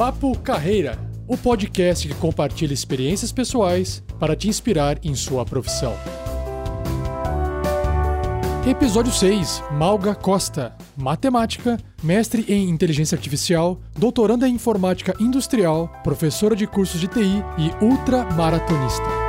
Papo Carreira, o podcast que compartilha experiências pessoais para te inspirar em sua profissão. Episódio 6. Malga Costa. Matemática, mestre em inteligência artificial, doutoranda em informática industrial, professora de cursos de TI e ultramaratonista.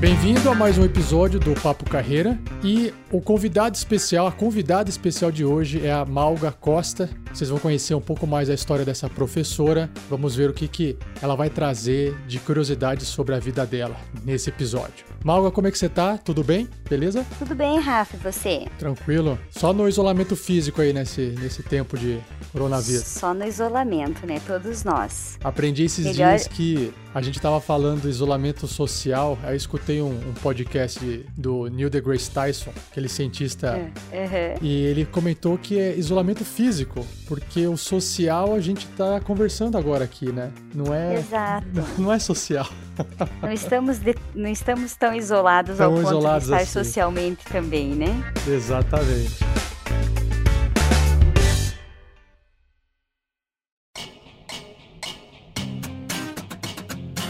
Bem-vindo a mais um episódio do Papo Carreira e o convidado especial, a convidada especial de hoje é a Malga Costa. Vocês vão conhecer um pouco mais a história dessa professora. Vamos ver o que, que ela vai trazer de curiosidades sobre a vida dela nesse episódio. Malga, como é que você tá? Tudo bem? Beleza? Tudo bem, Rafa, e você? Tranquilo. Só no isolamento físico aí nesse, nesse tempo de coronavírus. Só no isolamento, né? Todos nós. Aprendi esses Melhor... dias que a gente tava falando do isolamento social, aí eu escutei um, um podcast do Neil deGrasse Tyson, aquele cientista, é, uhum. e ele comentou que é isolamento físico, porque o social a gente tá conversando agora aqui, né? Não é. Exato. Não é social. Não estamos, de, não estamos tão isolados tão ao ponto isolados de estar assim. socialmente também, né? Exatamente.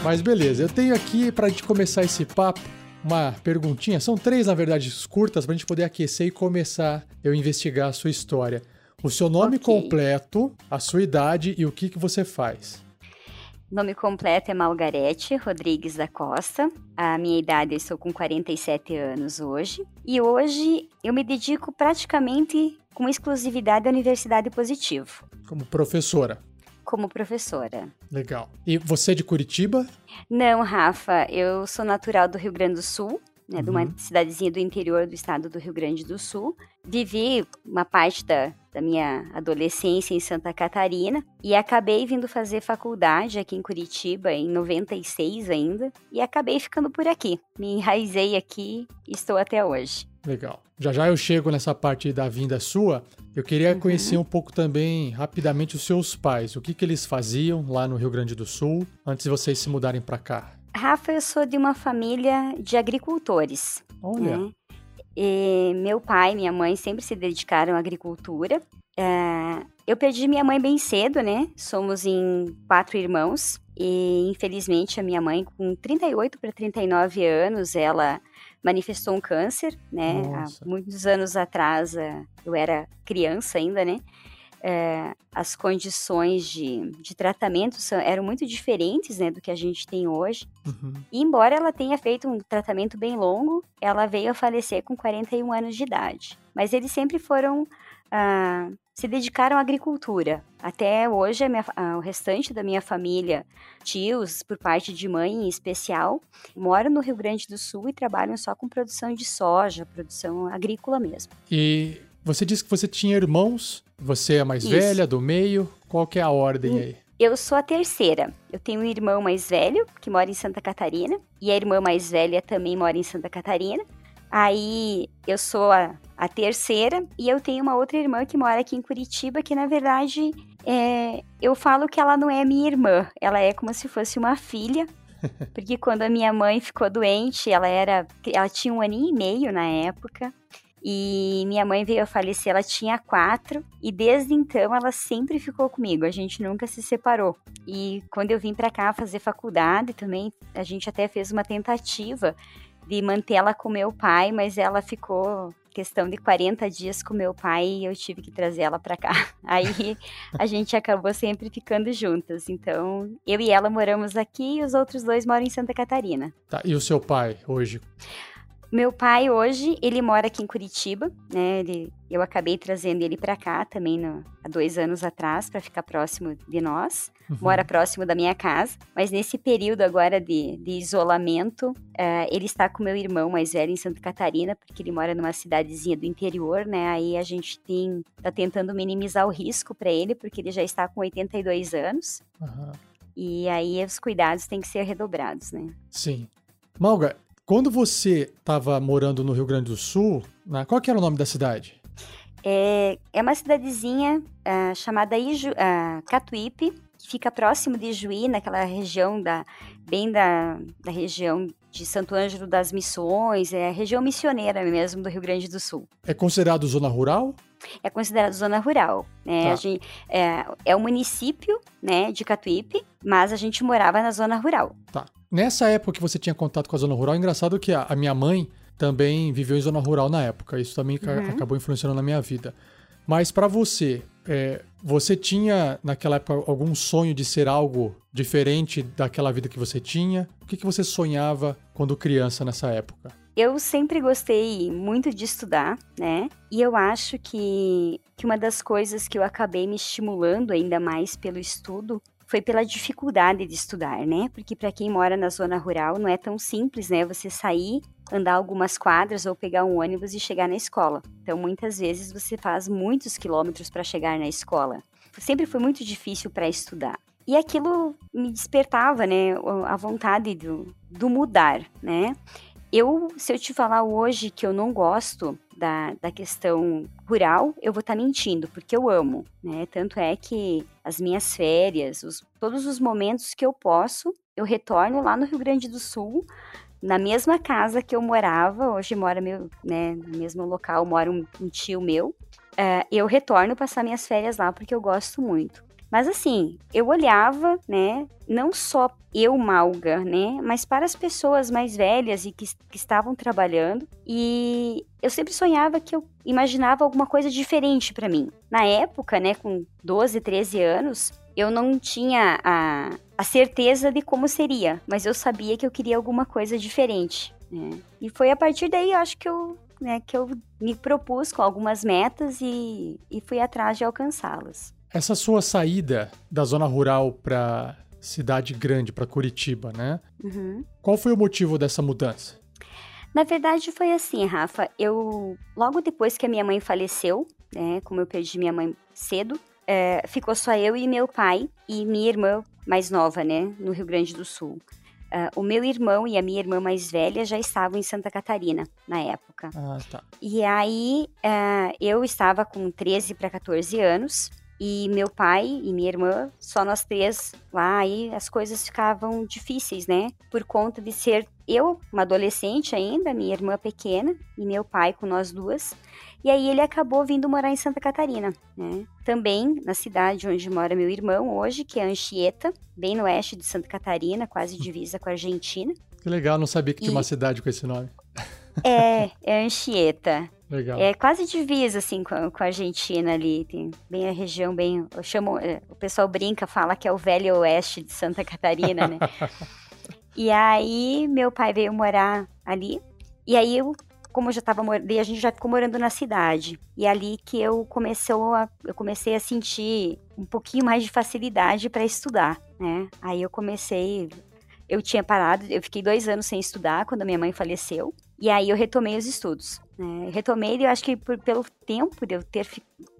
Mas beleza, eu tenho aqui para a gente começar esse papo uma perguntinha. São três, na verdade, curtas para a gente poder aquecer e começar eu investigar a sua história. O seu nome Ok. completo, a sua idade e o que, que você faz. Nome completo é Margarete Rodrigues da Costa. A minha idade, eu estou com 47 anos hoje. E hoje eu me dedico praticamente com exclusividade à Universidade Positivo, Como professora. Como professora. Legal. E você é de Curitiba? Não, Rafa, eu sou natural do Rio Grande do Sul, né, de uma Uhum. cidadezinha do interior do estado do Rio Grande do Sul. Vivi uma parte da, da minha adolescência em Santa Catarina e acabei vindo fazer faculdade aqui em Curitiba em 96 ainda e acabei ficando por aqui. Me enraizei aqui e estou até hoje. Legal. Já já eu chego nessa parte da vinda sua. Eu queria Uhum. conhecer um pouco também, rapidamente, os seus pais. O que, que eles faziam lá no Rio Grande do Sul antes de vocês se mudarem para cá? Rafa, eu sou de uma família de agricultores. Olha, né? E meu pai e minha mãe sempre se dedicaram à agricultura. É, eu perdi minha mãe bem cedo, né? Somos em quatro irmãos. E infelizmente a minha mãe, com 38 para 39 anos, ela manifestou um câncer, né? Nossa. Há muitos anos atrás, é, eu era criança ainda, né? É, as condições de, de tratamento são- eram muito diferentes né, do que a gente tem hoje. uhum. E embora ela tenha feito um tratamento bem longo, ela veio a falecer com 41 anos de idade. Mas eles sempre foram. ah, se dedicaram à agricultura. Até hoje, minha- ah, o restante da minha família, tios, por parte de mãe em especial, moram no Rio Grande do Sul e trabalham só com produção de soja, produção agrícola mesmo. E você disse que você tinha irmãos. Você é a mais Isso. velha, do meio. Qual que é a ordem aí? Eu sou a terceira. Eu tenho um irmão mais velho, que mora em Santa Catarina, e a irmã mais velha também mora em Santa Catarina. Aí eu sou a, a terceira, e eu tenho uma outra irmã que mora aqui em Curitiba, que na verdade é, eu falo que ela não é minha irmã, ela é como se fosse uma filha. Porque quando a minha mãe ficou doente, ela era. Ela tinha um aninho e meio na época. E minha mãe veio a falecer, ela tinha quatro, e desde então ela sempre ficou comigo, a gente nunca se separou. E quando eu vim pra cá fazer faculdade também, a gente até fez uma tentativa de mantê-la com meu pai, mas ela ficou questão de 40 dias com meu pai e eu tive que trazer ela pra cá. Aí a gente acabou sempre ficando juntas. Então, eu e ela moramos aqui e os outros dois moram em Santa Catarina. Tá, E o seu pai hoje? Meu pai hoje, ele mora aqui em Curitiba, né? Ele, eu acabei trazendo ele pra cá também no- há dois anos atrás para ficar próximo de nós. Uhum. Mora próximo da minha casa, mas nesse período agora de, de isolamento, eh, ele está com meu irmão mais velho em Santa Catarina, porque ele mora numa cidadezinha do interior, né? Aí a gente tem tá tentando minimizar o risco para ele, porque ele já está com 82 anos. Aham. E aí os cuidados têm que ser redobrados, né? Sim. Malga, quando você estava morando no Rio Grande do Sul, né, qual que era o nome da cidade? É, é uma cidadezinha ah, chamada Iju, ah, Catuípe, que fica próximo de Juí, naquela região da bem da, da região de Santo Ângelo das Missões, é a região missioneira mesmo do Rio Grande do Sul. É considerado zona rural? é considerado zona rural. Né? Tá. Gente, é, é o município né, de Catuípe, mas a gente morava na zona rural. Tá. Nessa época que você tinha contato com a zona rural, é engraçado que a, a minha mãe também viveu em zona rural na época. Isso também uhum. acabou influenciando na minha vida. Mas para você, é, você tinha naquela época algum sonho de ser algo diferente daquela vida que você tinha? O que, que você sonhava quando criança nessa época? Eu sempre gostei muito de estudar, né? E eu acho que, que uma das coisas que eu acabei me estimulando ainda mais pelo estudo foi pela dificuldade de estudar, né? Porque para quem mora na zona rural não é tão simples, né? Você sair, andar algumas quadras ou pegar um ônibus e chegar na escola. Então, muitas vezes você faz muitos quilômetros para chegar na escola. Sempre foi muito difícil para estudar. E aquilo me despertava, né, a vontade do, do mudar, né? Eu, se eu te falar hoje que eu não gosto da, da questão rural, eu vou estar tá mentindo, porque eu amo, né? Tanto é que as minhas férias, os, todos os momentos que eu posso, eu retorno lá no Rio Grande do Sul, na mesma casa que eu morava, hoje mora meu, né, no mesmo local, mora um, um tio meu, uh, eu retorno passar minhas férias lá porque eu gosto muito. Mas assim, eu olhava, né, não só eu, Malga, né, mas para as pessoas mais velhas e que, que estavam trabalhando, e eu sempre sonhava que eu imaginava alguma coisa diferente para mim. Na época, né, com 12, 13 anos, eu não tinha a, a certeza de como seria, mas eu sabia que eu queria alguma coisa diferente. Né? E foi a partir daí, eu acho que eu, né, que eu me propus com algumas metas e, e fui atrás de alcançá-las. Essa sua saída da zona rural para cidade grande, para Curitiba, né? Uhum. Qual foi o motivo dessa mudança? Na verdade, foi assim, Rafa. Eu, logo depois que a minha mãe faleceu, né? Como eu perdi minha mãe cedo, é, ficou só eu e meu pai e minha irmã mais nova, né? No Rio Grande do Sul. Uh, o meu irmão e a minha irmã mais velha já estavam em Santa Catarina na época. Ah, tá. E aí uh, eu estava com 13 para 14 anos e meu pai e minha irmã, só nós três lá, aí as coisas ficavam difíceis, né? Por conta de ser eu, uma adolescente ainda, minha irmã pequena, e meu pai com nós duas. E aí ele acabou vindo morar em Santa Catarina, né? Também na cidade onde mora meu irmão hoje, que é Anchieta, bem no oeste de Santa Catarina, quase divisa com a Argentina. Que legal, não sabia que tinha uma cidade com esse nome. É, é Anchieta. Legal. É quase divisa, assim, com a, com a Argentina ali. Tem bem a região, bem. Chamo, é, o pessoal brinca, fala que é o velho oeste de Santa Catarina, né? e aí, meu pai veio morar ali. E aí, eu, como eu já tava morando, a gente já ficou morando na cidade. E ali que eu começou a, eu comecei a sentir um pouquinho mais de facilidade para estudar, né? Aí eu comecei. Eu tinha parado, eu fiquei dois anos sem estudar quando minha mãe faleceu. E aí eu retomei os estudos. Né? Retomei, eu acho que por, pelo tempo de eu ter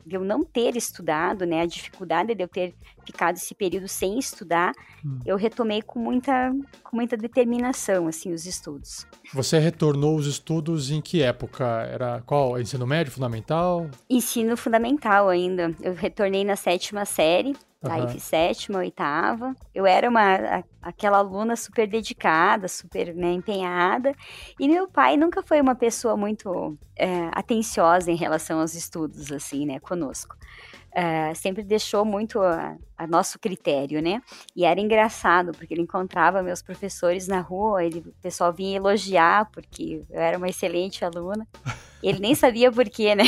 de eu não ter estudado, né, a dificuldade de eu ter ficado esse período sem estudar, hum. eu retomei com muita, com muita determinação, assim, os estudos. Você retornou os estudos em que época? Era qual? Ensino médio, fundamental? Ensino fundamental ainda. Eu retornei na sétima série, Tá, uhum. fiz sétima, oitava. Eu era uma aquela aluna super dedicada, super né, empenhada. E meu pai nunca foi uma pessoa muito é, atenciosa em relação aos estudos, assim, né, conosco. É, sempre deixou muito a, a, nosso critério, né? E era engraçado, porque ele encontrava meus professores na rua, ele, o pessoal vinha elogiar, porque eu era uma excelente aluna. Ele nem sabia por quê, né?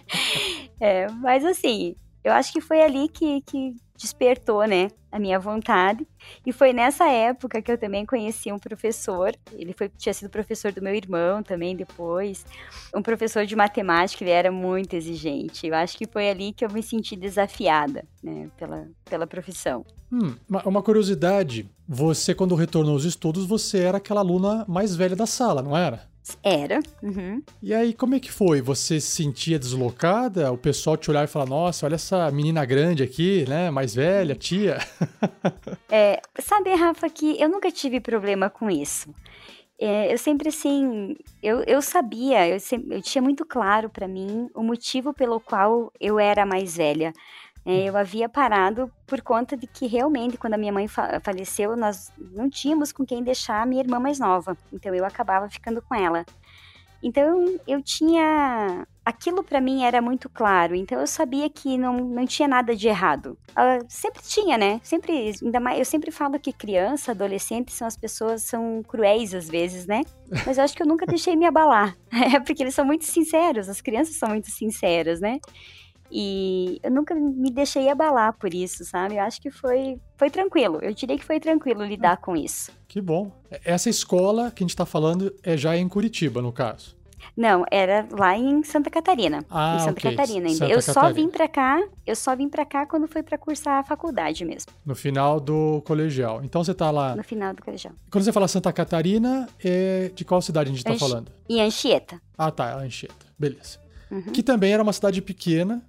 é, mas assim, eu acho que foi ali que, que despertou, né, a minha vontade. E foi nessa época que eu também conheci um professor. Ele foi, tinha sido professor do meu irmão também depois. Um professor de matemática, ele era muito exigente. Eu acho que foi ali que eu me senti desafiada, né, pela, pela profissão. Hum, uma curiosidade, você quando retornou aos estudos, você era aquela aluna mais velha da sala, não era? Era. Uhum. E aí, como é que foi? Você se sentia deslocada? O pessoal te olhar e falar: Nossa, olha essa menina grande aqui, né? Mais velha, tia. é, sabe, Rafa, que eu nunca tive problema com isso. É, eu sempre, assim, eu, eu sabia, eu, sempre, eu tinha muito claro para mim o motivo pelo qual eu era mais velha. É, eu havia parado por conta de que realmente, quando a minha mãe fa faleceu, nós não tínhamos com quem deixar a minha irmã mais nova. Então eu acabava ficando com ela. Então eu tinha aquilo para mim era muito claro, então eu sabia que não, não tinha nada de errado. Uh, sempre tinha, né? Sempre, ainda mais, eu sempre falo que criança, adolescente são as pessoas são cruéis às vezes, né? Mas eu acho que eu nunca deixei me abalar, é porque eles são muito sinceros, as crianças são muito sinceras, né? E eu nunca me deixei abalar por isso, sabe? Eu acho que foi, foi tranquilo. Eu diria que foi tranquilo lidar com isso. Que bom. Essa escola que a gente está falando é já em Curitiba, no caso. Não, era lá em Santa Catarina. Ah, em Santa okay. Catarina. Santa eu Catarina. só vim para cá, eu só vim para cá quando foi para cursar a faculdade mesmo. No final do colegial. Então você tá lá. No final do colegial. Quando você fala Santa Catarina, é de qual cidade a gente tá Anchi... falando? Em Anchieta. Ah, tá, Anchieta. Beleza. Uhum. Que também era uma cidade pequena.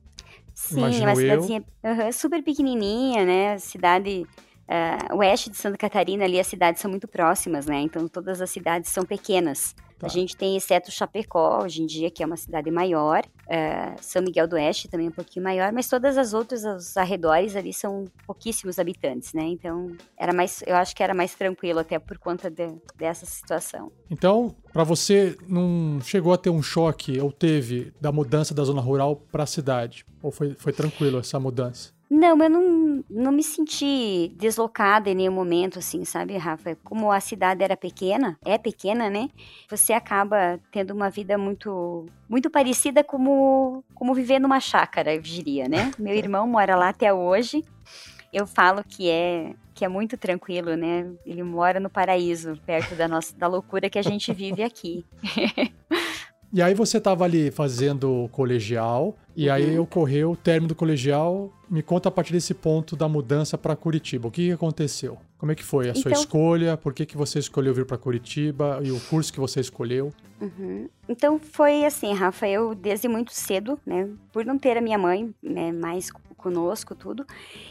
Sim, imagino uma cidadezinha uhum, super pequenininha, né? Cidade uh, oeste de Santa Catarina, ali as cidades são muito próximas, né? Então todas as cidades são pequenas. Tá. A gente tem, exceto Chapecó, hoje em dia, que é uma cidade maior, uh, São Miguel do Oeste também é um pouquinho maior, mas todas as outras, os arredores ali são pouquíssimos habitantes, né? Então, era mais, eu acho que era mais tranquilo até por conta de, dessa situação. Então, para você, não chegou a ter um choque, ou teve, da mudança da zona rural para a cidade? Ou foi, foi tranquilo essa mudança? Não, eu não, não me senti deslocada em nenhum momento, assim, sabe, Rafa? Como a cidade era pequena, é pequena, né? Você acaba tendo uma vida muito muito parecida como, como viver numa chácara, eu diria, né? Meu irmão mora lá até hoje. Eu falo que é que é muito tranquilo, né? Ele mora no paraíso, perto da nossa da loucura que a gente vive aqui. E aí você estava ali fazendo colegial, e aí ocorreu o término do colegial. Me conta a partir desse ponto da mudança para Curitiba. O que, aconteceu? Como é que foi a sua Então- escolha? Por que, que você escolheu vir para Curitiba e o curso que você escolheu? Uhum. Então foi assim, Rafa, eu desde muito cedo, né, por não ter a minha mãe, né, mais conosco, tudo,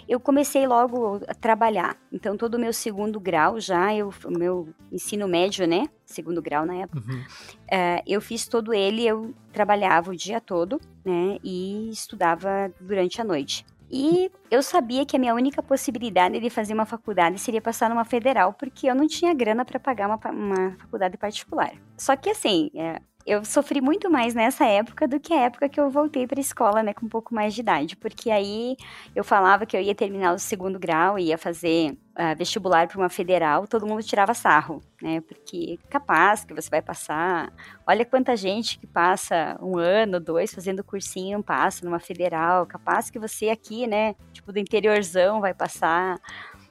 eu comecei logo a trabalhar. Então todo o meu segundo grau já, eu, o meu ensino médio, né, segundo grau na época, Uhum. eh, eu fiz todo ele, eu trabalhava o dia todo, né, e estudava durante a noite. E eu sabia que a minha única possibilidade de fazer uma faculdade seria passar numa federal, porque eu não tinha grana para pagar uma, uma faculdade particular. Só que assim, é, eu sofri muito mais nessa época do que a época que eu voltei para a escola, né, com um pouco mais de idade, porque aí eu falava que eu ia terminar o segundo grau, ia fazer ah, vestibular para uma federal, todo mundo tirava sarro, né, porque capaz que você vai passar, olha quanta gente que passa um ano, dois fazendo cursinho, passa numa federal, capaz que você aqui, né, tipo do interiorzão vai passar,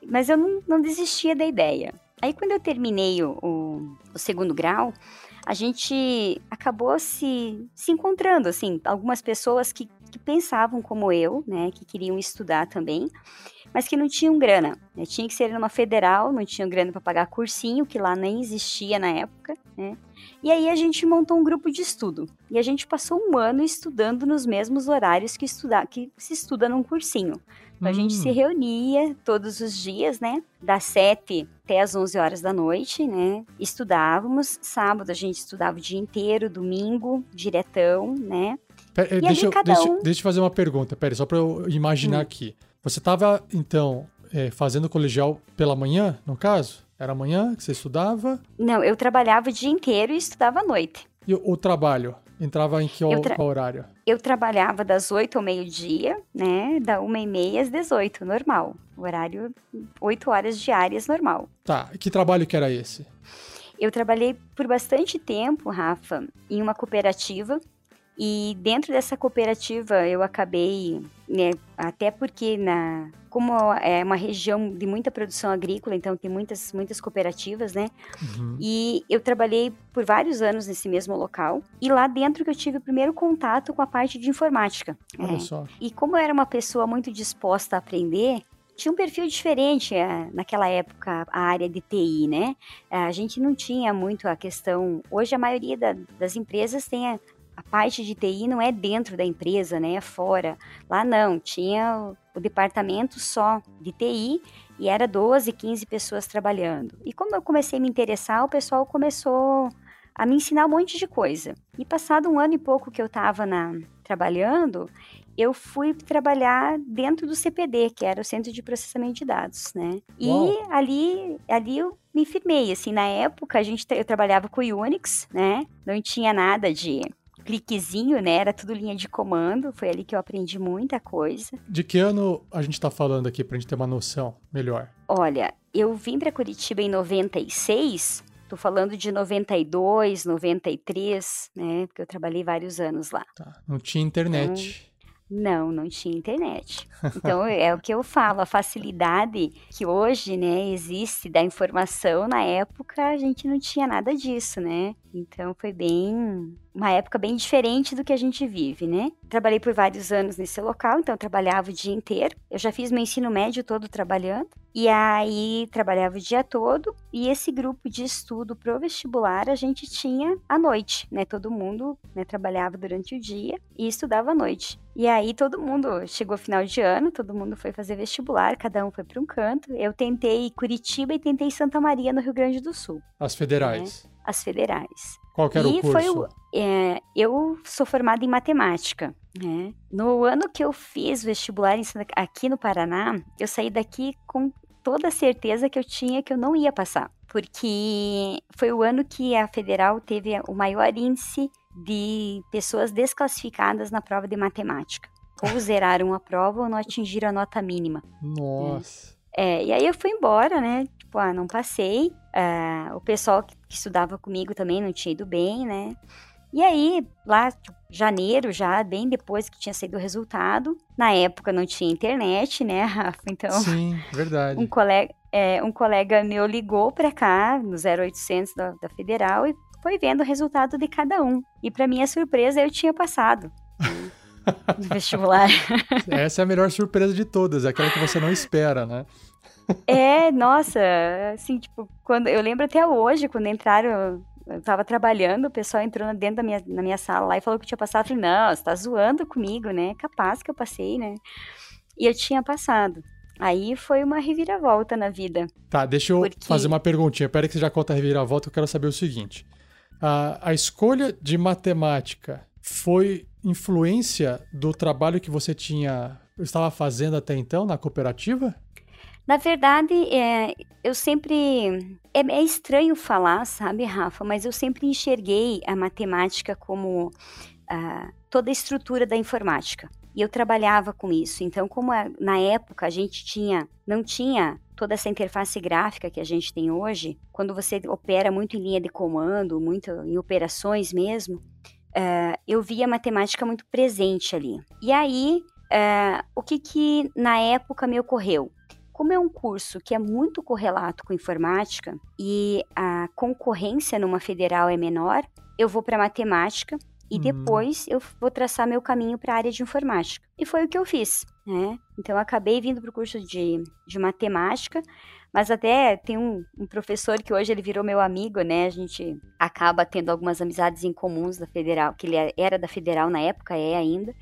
mas eu não, não desistia da ideia. Aí quando eu terminei o, o, o segundo grau, a gente acabou se, se encontrando, assim, algumas pessoas que, que pensavam como eu, né, que queriam estudar também, mas que não tinham grana, né, tinha que ser numa federal, não tinham grana para pagar cursinho, que lá nem existia na época, né, e aí a gente montou um grupo de estudo, e a gente passou um ano estudando nos mesmos horários que, estudar, que se estuda num cursinho. Então, a gente Hum. se reunia todos os dias, né? Das 7 até as 11 horas da noite, né? Estudávamos. Sábado a gente estudava o dia inteiro, domingo, diretão, né? Pera, eh, deixa, eu, cada deixa, um- deixa eu fazer uma pergunta, pera, só para eu imaginar Hum. aqui. Você estava, então, eh, fazendo colegial pela manhã, no caso? Era amanhã que você estudava? Não, eu trabalhava o dia inteiro e estudava à noite. E o, o trabalho? Entrava em que Eu tra- horário? Eu trabalhava das 8 ao meio-dia, né? Da 1 e meia às 18, normal. Horário 8 horas diárias, normal. Tá, e que trabalho que era esse? Eu trabalhei por bastante tempo, Rafa, em uma cooperativa. E dentro dessa cooperativa eu acabei, né, até porque na como é uma região de muita produção agrícola, então tem muitas muitas cooperativas, né? Uhum. E eu trabalhei por vários anos nesse mesmo local. E lá dentro que eu tive o primeiro contato com a parte de informática. Olha É. só. E como eu era uma pessoa muito disposta a aprender, tinha um perfil diferente eh, naquela época, a área de TI, né? Eh, A gente não tinha muito a questão. Hoje, a maioria da- das empresas tem a, a parte de TI não é dentro da empresa, né? É fora. Lá não, tinha o, departamento só de TI e era 12, 15 pessoas trabalhando. E como eu comecei a me interessar, o pessoal começou a me ensinar um monte de coisa. E passado um ano e pouco que eu estava trabalhando, eu fui trabalhar dentro do CPD, que era o Centro de Processamento de Dados, né? E ali, ali eu me firmei, assim, na época a gente eu trabalhava com o Unix, né? Não tinha nada de cliquezinho, né? Era tudo linha de comando. Foi ali que eu aprendi muita coisa. De que ano a gente tá falando aqui pra gente ter uma noção melhor? Olha, eu vim para Curitiba em 96. Tô falando de 92, 93, né? Porque eu trabalhei vários anos lá. Tá. Não tinha internet. Não, não tinha internet. Então é o que eu falo, a facilidade que hoje, né, existe da informação, na época a gente não tinha nada disso, né? Então foi bem uma época bem diferente do que a gente vive, né? Trabalhei por vários anos nesse local, então eu trabalhava o dia inteiro. Eu já fiz meu ensino médio todo trabalhando. E aí trabalhava o dia todo. E esse grupo de estudo pro vestibular a gente tinha à noite, né? Todo mundo né, trabalhava durante o dia e estudava à noite. E aí todo mundo chegou final de ano, todo mundo foi fazer vestibular, cada um foi para um canto. Eu tentei Curitiba e tentei Santa Maria no Rio Grande do Sul. As federais. É, as federais. Qual que era e o curso? foi o, é, eu sou formada em matemática. Né? No ano que eu fiz vestibular em, aqui no Paraná, eu saí daqui com toda certeza que eu tinha que eu não ia passar. Porque foi o ano que a federal teve o maior índice de pessoas desclassificadas na prova de matemática. Ou zeraram a prova ou não atingiram a nota mínima. Nossa. É, e aí eu fui embora, né? Tipo, ah, não passei. Uh, o pessoal que, que, estudava comigo também não tinha ido bem, né? E aí, lá, tipo, janeiro, já bem depois que tinha saído o resultado, na época não tinha internet, né, Rafa? Então. Sim, verdade. Um colega, é, um colega meu ligou pra cá, no 0800 da, da Federal, e foi vendo o resultado de cada um. E para minha surpresa, eu tinha passado. no vestibular. Essa é a melhor surpresa de todas, é aquela que você não espera, né? É, nossa, assim, tipo, quando eu lembro até hoje, quando entraram, eu tava trabalhando, o pessoal entrou dentro da minha, na minha sala lá e falou que tinha passado. Eu falei, não, você tá zoando comigo, né? Capaz que eu passei, né? E eu tinha passado. Aí foi uma reviravolta na vida. Tá, deixa eu porque... fazer uma perguntinha. Pera que você já conta a reviravolta, eu quero saber o seguinte. A, a escolha de matemática foi influência do trabalho que você tinha estava fazendo até então na cooperativa? Na verdade, é, eu sempre. É, é, estranho falar, sabe, Rafa, mas eu sempre enxerguei a matemática como uh, toda a estrutura da informática. E eu trabalhava com isso. Então, como a, na época a gente tinha, não tinha toda essa interface gráfica que a gente tem hoje, quando você opera muito em linha de comando, muito em operações mesmo, uh, eu via a matemática muito presente ali. E aí, uh, o que que na época me ocorreu? Como é um curso que é muito correlato com informática e a concorrência numa federal é menor, eu vou para matemática e uhum. depois eu vou traçar meu caminho para a área de informática. E foi o que eu fiz, né? Então eu acabei vindo para o curso de, de matemática, mas até tem um, um, professor que hoje ele virou meu amigo, né? A gente acaba tendo algumas amizades em comuns da federal, que ele é, era da federal na época, é ainda.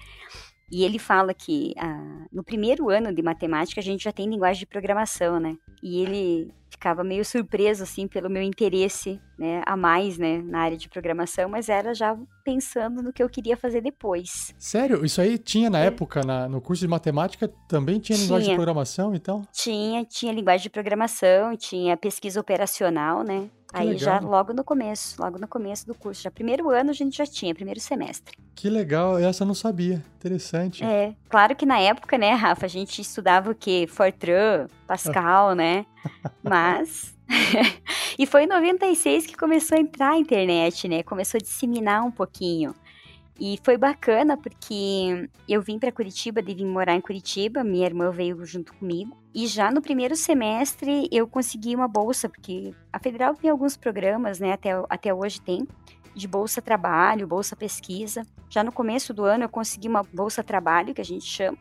E ele fala que ah, no primeiro ano de matemática a gente já tem linguagem de programação, né? E ele ficava meio surpreso assim pelo meu interesse, né, a mais, né, na área de programação, mas era já pensando no que eu queria fazer depois. Sério? Isso aí tinha na é. época na, no curso de matemática também tinha, tinha linguagem de programação, então? Tinha, tinha linguagem de programação, tinha pesquisa operacional, né? Que Aí legal. já logo no começo, logo no começo do curso, já primeiro ano a gente já tinha, primeiro semestre. Que legal, essa eu não sabia. Interessante. É, claro que na época, né, Rafa, a gente estudava o quê? Fortran, Pascal, né? Mas e foi em 96 que começou a entrar a internet, né? Começou a disseminar um pouquinho. E foi bacana porque eu vim para Curitiba, devia morar em Curitiba, minha irmã veio junto comigo. E já no primeiro semestre eu consegui uma bolsa, porque a federal tem alguns programas, né, até, até hoje tem, de bolsa trabalho, bolsa pesquisa. Já no começo do ano eu consegui uma bolsa trabalho, que a gente chama,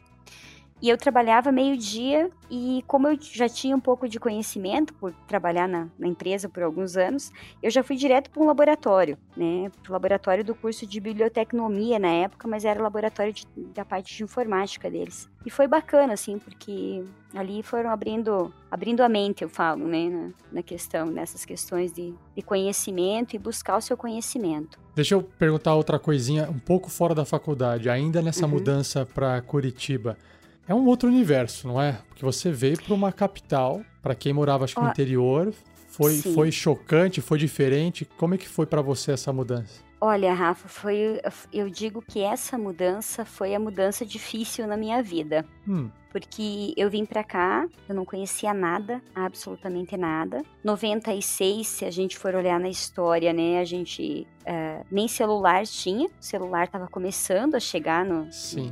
e eu trabalhava meio-dia e como eu já tinha um pouco de conhecimento por trabalhar na, na empresa por alguns anos, eu já fui direto para um laboratório, né? Para o laboratório do curso de bibliotecnomia na época, mas era o laboratório de, da parte de informática deles. E foi bacana, assim, porque ali foram abrindo, abrindo a mente, eu falo, né? Na, na questão, nessas questões de, de conhecimento e buscar o seu conhecimento. Deixa eu perguntar outra coisinha, um pouco fora da faculdade, ainda nessa uhum. mudança para Curitiba. É um outro universo, não é? Porque você veio para uma capital, para quem morava acho que no interior, foi, foi chocante, foi diferente. Como é que foi para você essa mudança? Olha, Rafa, foi. Eu digo que essa mudança foi a mudança difícil na minha vida. Hum porque eu vim para cá, eu não conhecia nada, absolutamente nada. 96, se a gente for olhar na história, né, a gente uh, nem celular tinha, o celular estava começando a chegar no,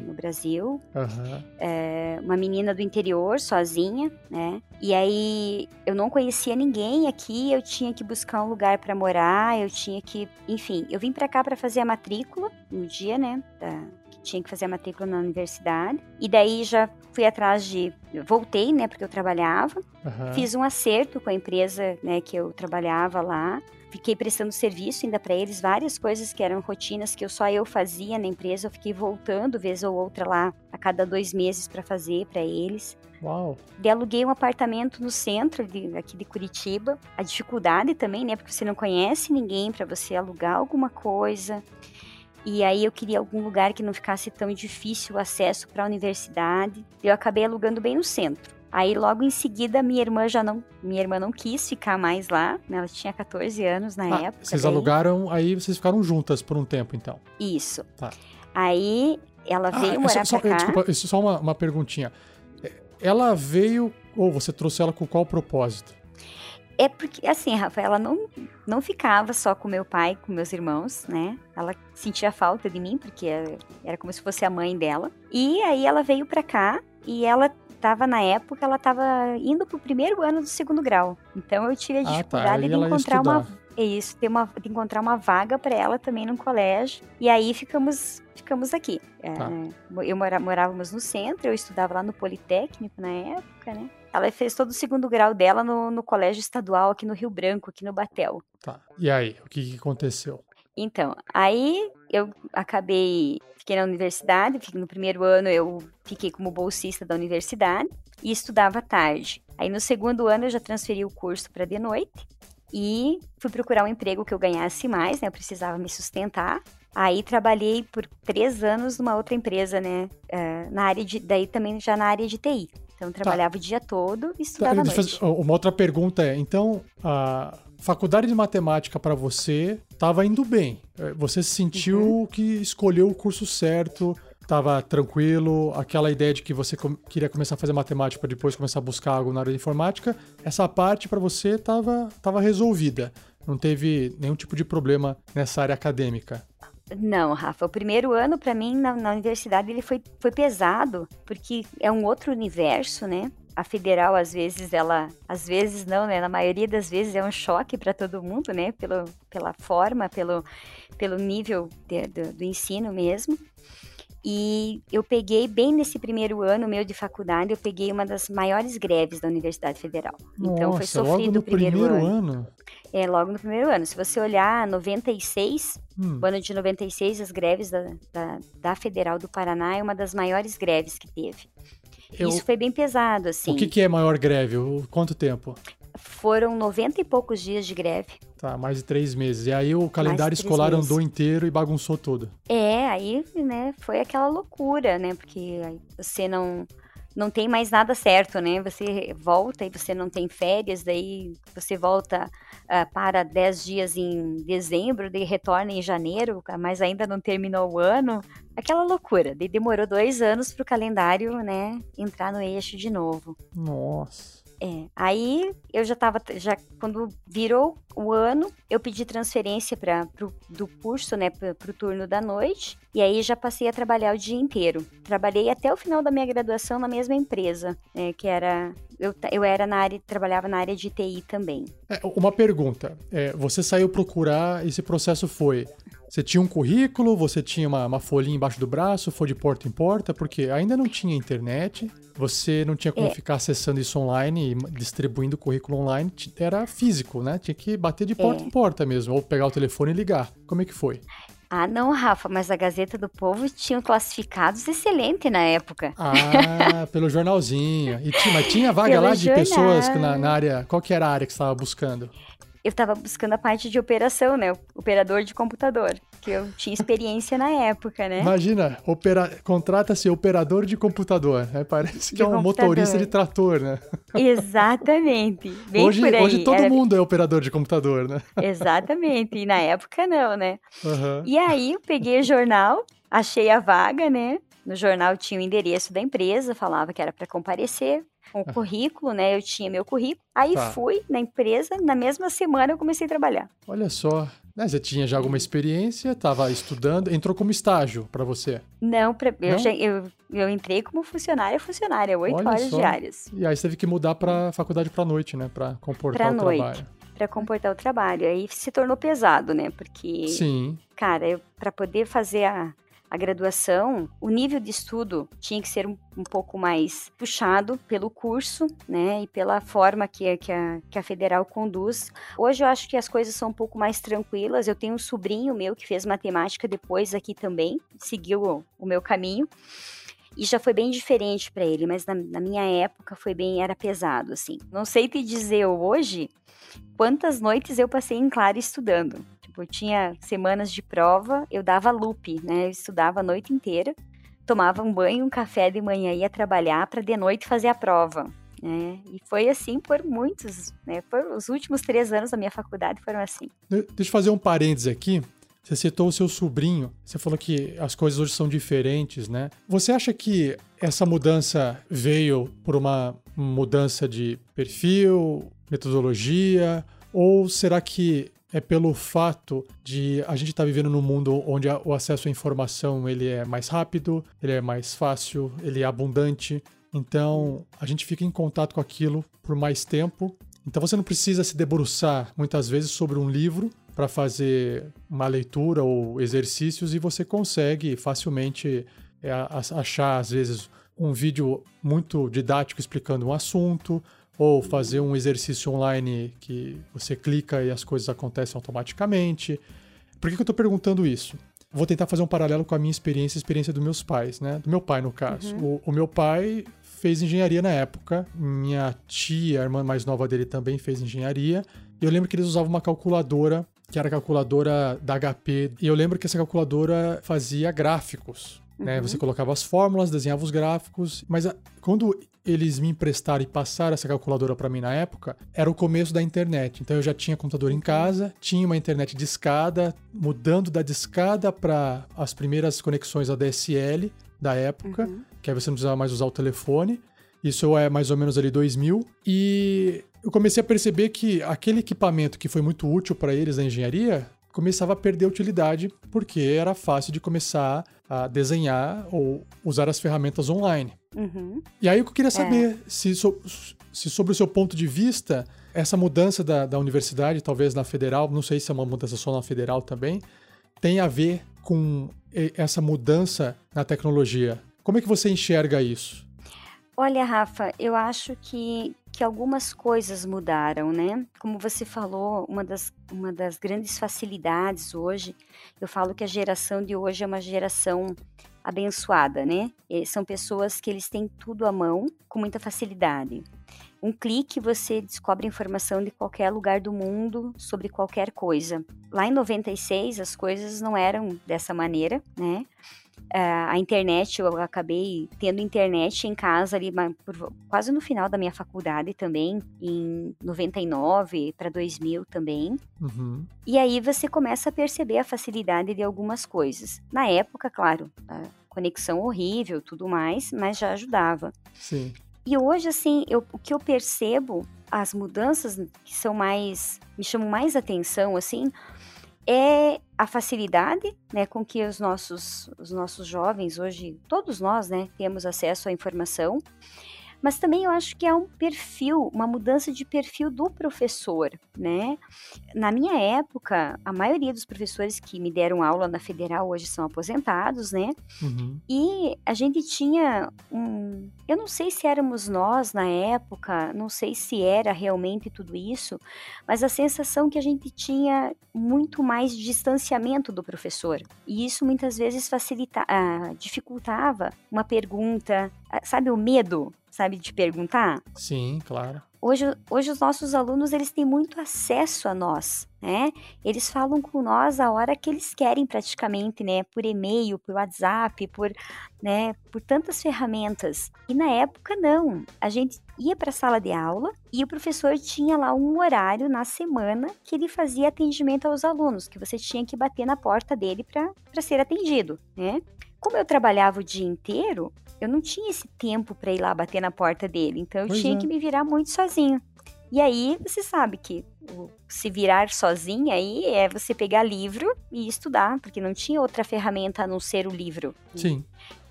no, Brasil. Uhum. Uh, uma menina do interior, sozinha, né? E aí eu não conhecia ninguém aqui, eu tinha que buscar um lugar para morar, eu tinha que, enfim, eu vim para cá para fazer a matrícula no dia, né, da, tinha que fazer a matrícula na universidade. E daí já fui atrás de. Voltei, né, porque eu trabalhava. Uhum. Fiz um acerto com a empresa, né, que eu trabalhava lá. Fiquei prestando serviço ainda para eles, várias coisas que eram rotinas que eu só eu fazia na empresa. Eu fiquei voltando vez ou outra lá a cada dois meses para fazer para eles. Uau! E aluguei um apartamento no centro de, aqui de Curitiba. A dificuldade também, né? Porque você não conhece ninguém para você alugar alguma coisa. E aí eu queria algum lugar que não ficasse tão difícil o acesso para a universidade. Eu acabei alugando bem no centro. Aí logo em seguida minha irmã já não, minha irmã não quis ficar mais lá, né? ela tinha 14 anos na ah, época. Vocês daí. alugaram, aí vocês ficaram juntas por um tempo então. Isso. Tá. Aí ela ah, veio ah, morar só, pra cá. Desculpa, só uma, uma perguntinha. Ela veio ou você trouxe ela com qual propósito? É porque, assim, Rafa, ela não, não ficava só com meu pai, com meus irmãos, né? Ela sentia falta de mim, porque era como se fosse a mãe dela. E aí ela veio pra cá e ela tava, na época, ela tava indo pro primeiro ano do segundo grau. Então eu tive a dificuldade ah, tá. de encontrar uma. É isso, ter uma, de encontrar uma vaga para ela também no colégio. E aí ficamos ficamos aqui. É, tá. eu mora, morávamos no centro, eu estudava lá no Politécnico na época, né? Ela fez todo o segundo grau dela no, no colégio estadual aqui no Rio Branco, aqui no Batel. Tá. E aí, o que, que aconteceu? Então, aí eu acabei, fiquei na universidade, no primeiro ano eu fiquei como bolsista da universidade e estudava tarde. Aí no segundo ano eu já transferi o curso para de noite e fui procurar um emprego que eu ganhasse mais, né? Eu precisava me sustentar. Aí trabalhei por três anos numa outra empresa, né? Uh, na área de, daí também já na área de TI. Então tá. trabalhava tá. o dia todo e estudava tá, à noite. Fazer, uma outra pergunta é, então a faculdade de matemática para você estava indo bem. É, você sentiu uhum. que escolheu o curso certo, estava tranquilo, aquela ideia de que você com queria começar a fazer matemática para depois começar a buscar algo na área de informática, essa parte para você estava tava resolvida. Não teve nenhum tipo de problema nessa área acadêmica. Não, Rafa. O primeiro ano, para mim, na, na, universidade, ele foi, foi pesado, porque é um outro universo, né? A federal, às vezes, ela. Às vezes não, né? Na maioria das vezes é um choque para todo mundo, né? Pelo, pela forma, pelo, pelo nível de, do, do ensino mesmo. E eu peguei, bem nesse primeiro ano meu de faculdade, eu peguei uma das maiores greves da Universidade Federal. Nossa, então foi sofrido o primeiro, primeiro ano. ano. É, logo no primeiro ano. Se você olhar 96, hum. o ano de 96, as greves da, da, da, Federal do Paraná é uma das maiores greves que teve. Eu... Isso foi bem pesado, assim. O que, que é maior greve? Quanto tempo? Foram 90 e poucos dias de greve. Tá, mais de três meses. E aí o calendário escolar meses. andou inteiro e bagunçou tudo. É, aí, né, foi aquela loucura, né? Porque você não não tem mais nada certo, né? Você volta e você não tem férias, daí você volta uh, para 10 dias em dezembro, daí retorna em janeiro, mas ainda não terminou o ano. Aquela loucura. Daí demorou dois anos para o calendário, né, entrar no eixo de novo. Nossa. É, aí eu já tava, já quando virou o ano, eu pedi transferência para do curso, né, para o turno da noite, e aí já passei a trabalhar o dia inteiro. Trabalhei até o final da minha graduação na mesma empresa, né, que era eu, eu era na área, trabalhava na área de TI também. É, uma pergunta, é, você saiu procurar, esse processo foi você tinha um currículo, você tinha uma, uma folhinha embaixo do braço, foi de porta em porta, porque ainda não tinha internet, você não tinha como é. ficar acessando isso online e distribuindo o currículo online, era físico, né? Tinha que bater de porta é. em porta mesmo, ou pegar o telefone e ligar. Como é que foi? Ah, não, Rafa, mas a Gazeta do Povo tinha classificados excelente na época. Ah, pelo jornalzinho. E tinha, mas tinha vaga pelo lá de jornal. pessoas na, na, área. Qual que era a área que você estava buscando? Eu estava buscando a parte de operação, né? Operador de computador. que eu tinha experiência na época, né? Imagina, opera... contrata-se operador de computador, né? Parece que De é um computador. motorista de trator, né? Exatamente. Bem hoje, hoje todo Era- mundo é operador de computador, né? Exatamente. E na época não, né? Aham. E aí eu peguei o jornal, achei a vaga, né? No jornal tinha o endereço da empresa, falava que era para comparecer com o currículo, né? Eu tinha meu currículo. Aí Tá. fui na empresa, na mesma semana eu comecei a trabalhar. Olha só. Né, Você tinha já alguma experiência, estava estudando, entrou como estágio para você. Não, pra, eu, Não? já- eu, eu entrei como funcionária, funcionária, oito horas só. diárias. E aí você teve que mudar para faculdade para noite, né? Para comportar Pra o noite. trabalho. Pra comportar o trabalho. Aí se tornou pesado, né? Porque, Sim. cara, eu, pra poder fazer a, a graduação, o nível de estudo tinha que ser um, um pouco mais puxado pelo curso, né? E pela forma que, que, a, que a federal conduz. Hoje eu acho que as coisas são um pouco mais tranquilas. Eu tenho um sobrinho meu que fez matemática depois aqui também, seguiu o, o meu caminho. E já foi bem diferente para ele, mas na, na minha época foi bem, era pesado, assim. Não sei te dizer hoje quantas noites eu passei em claro estudando. Tipo, eu tinha semanas de prova, eu dava loop, né? Eu estudava a noite inteira, tomava um banho, um café de manhã, ia trabalhar para de noite fazer a prova. Né? E foi assim por muitos, né? Por, os últimos três anos da minha faculdade foram assim. De- Deixa eu fazer um parênteses aqui. Você citou o seu sobrinho, você falou que as coisas hoje são diferentes, né? Você acha que essa mudança veio por uma mudança de perfil, metodologia, ou será que é pelo fato de a gente estar vivendo num mundo onde a- o acesso à informação ele é mais rápido, ele é mais fácil, ele é abundante, então a gente fica em contato com aquilo por mais tempo. Então você não precisa se debruçar muitas vezes sobre um livro para fazer uma leitura ou exercícios e você consegue facilmente é, achar às vezes um vídeo muito didático explicando um assunto ou fazer um exercício online que você clica e as coisas acontecem automaticamente. Por que, que eu estou perguntando isso? Vou tentar fazer um paralelo com a minha experiência e a experiência dos meus pais, né? Do meu pai, no caso. O, o meu pai fez engenharia na época. Minha tia, a irmã mais nova dele, também fez engenharia. E eu lembro que eles usavam uma calculadora, que era a calculadora da HP. E eu lembro que essa calculadora fazia gráficos. Né? Uhum. Você colocava as fórmulas, desenhava os gráficos. Mas a- quando eles me emprestaram e passaram essa calculadora para mim na época, era o começo da internet. Então eu já tinha computador em casa, tinha uma internet de escada, mudando da discada para as primeiras conexões ADSL da época, Uhum. que aí você não precisava mais usar o telefone. Isso é mais ou menos ali 2000. E eu comecei a perceber que aquele equipamento que foi muito útil para eles na engenharia começava a perder utilidade porque era fácil de começar a desenhar ou usar as ferramentas online. Uhum. E aí eu queria saber se, so- se sobre o seu ponto de vista, essa mudança da, da universidade, talvez na federal, não sei se é uma mudança só na federal também, tem a ver com essa mudança na tecnologia. Como é que você enxerga isso? Olha, Rafa, eu acho que, que algumas coisas mudaram, né? Como você falou, uma das, uma das grandes facilidades hoje, eu falo que a geração de hoje é uma geração abençoada, né? E são pessoas que eles têm tudo à mão com muita facilidade. Um clique você descobre informação de qualquer lugar do mundo sobre qualquer coisa. Lá em 96 as coisas não eram dessa maneira, né? Ah, a internet, eu acabei tendo internet em casa ali por- quase no final da minha faculdade também, em 99 para 2000 também. Uhum. E aí você começa a perceber a facilidade de algumas coisas. Na época, claro, a conexão horrível, tudo mais, mas já ajudava. Sim. E hoje, assim, eu- o que eu percebo, as mudanças que são mais, me chamam mais atenção, assim, é a facilidade, né, com que os nossos, os nossos jovens hoje, todos nós, né, temos acesso à informação, mas também eu acho que é um perfil, uma mudança de perfil do professor, né? Na minha época, a maioria dos professores que me deram aula na federal hoje são aposentados, né? Uhum. E a gente tinha um. Eu não sei se éramos nós na época, não sei se era realmente tudo isso, mas a sensação que a gente tinha muito mais distanciamento do professor. E isso muitas vezes facilita, ah, dificultava uma pergunta, ah, sabe, o medo, sabe, de perguntar? Sim, claro. hoje, hoje os nossos alunos eles têm muito acesso a nós, né? Eles falam com nós a hora que eles querem praticamente, né? Por e-mail, por WhatsApp, por, né? Por tantas ferramentas. E na época não. A gente ia para a sala de aula e o professor tinha lá um horário na semana que ele fazia atendimento aos alunos, que você tinha que bater na porta dele para ser atendido, né? Como eu trabalhava o dia inteiro, eu não tinha esse tempo para ir lá bater na porta dele, então eu pois tinha é. que me virar muito sozinho. E aí você sabe que se virar sozinha aí é você pegar livro e estudar, porque não tinha outra ferramenta a não ser o livro. Sim.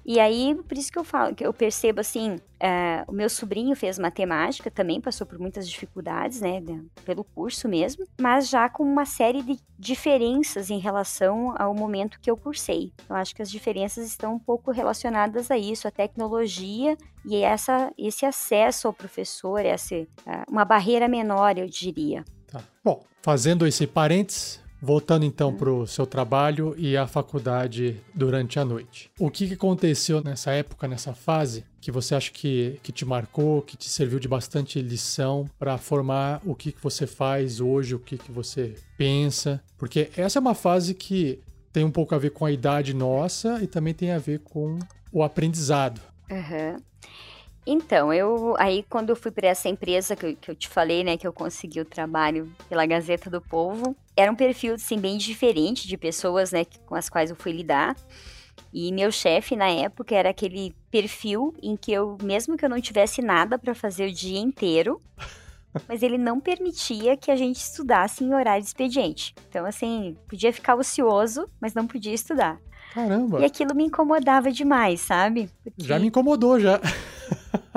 E aí, por isso que eu falo, que eu percebo assim, uh, o meu sobrinho fez matemática, também passou por muitas dificuldades, né, pelo curso mesmo, mas já com uma série de diferenças em relação ao momento que eu cursei. Eu acho que as diferenças estão um pouco relacionadas a isso, a tecnologia e essa, esse acesso ao professor, essa, uh, uma barreira menor, eu diria. Tá. Bom, fazendo esse parênteses, Voltando então para o seu trabalho e a faculdade durante a noite. O que, que aconteceu nessa época, nessa fase, que você acha que, que te marcou, que te serviu de bastante lição para formar o que, que você faz hoje, o que, que você pensa? Porque essa é uma fase que tem um pouco a ver com a idade nossa e também tem a ver com o aprendizado. Uhum. Então, eu aí quando eu fui para essa empresa que eu, que eu, te falei, né, que eu consegui o trabalho pela Gazeta do Povo, era um perfil assim bem diferente de pessoas, né, com as quais eu fui lidar. E meu chefe na época era aquele perfil em que eu, mesmo que eu não tivesse nada para fazer o dia inteiro, mas ele não permitia que a gente estudasse em horário de expediente. Então, assim, podia ficar ocioso, mas não podia estudar. Caramba! E aquilo me incomodava demais, sabe? Porque... Já me incomodou, já.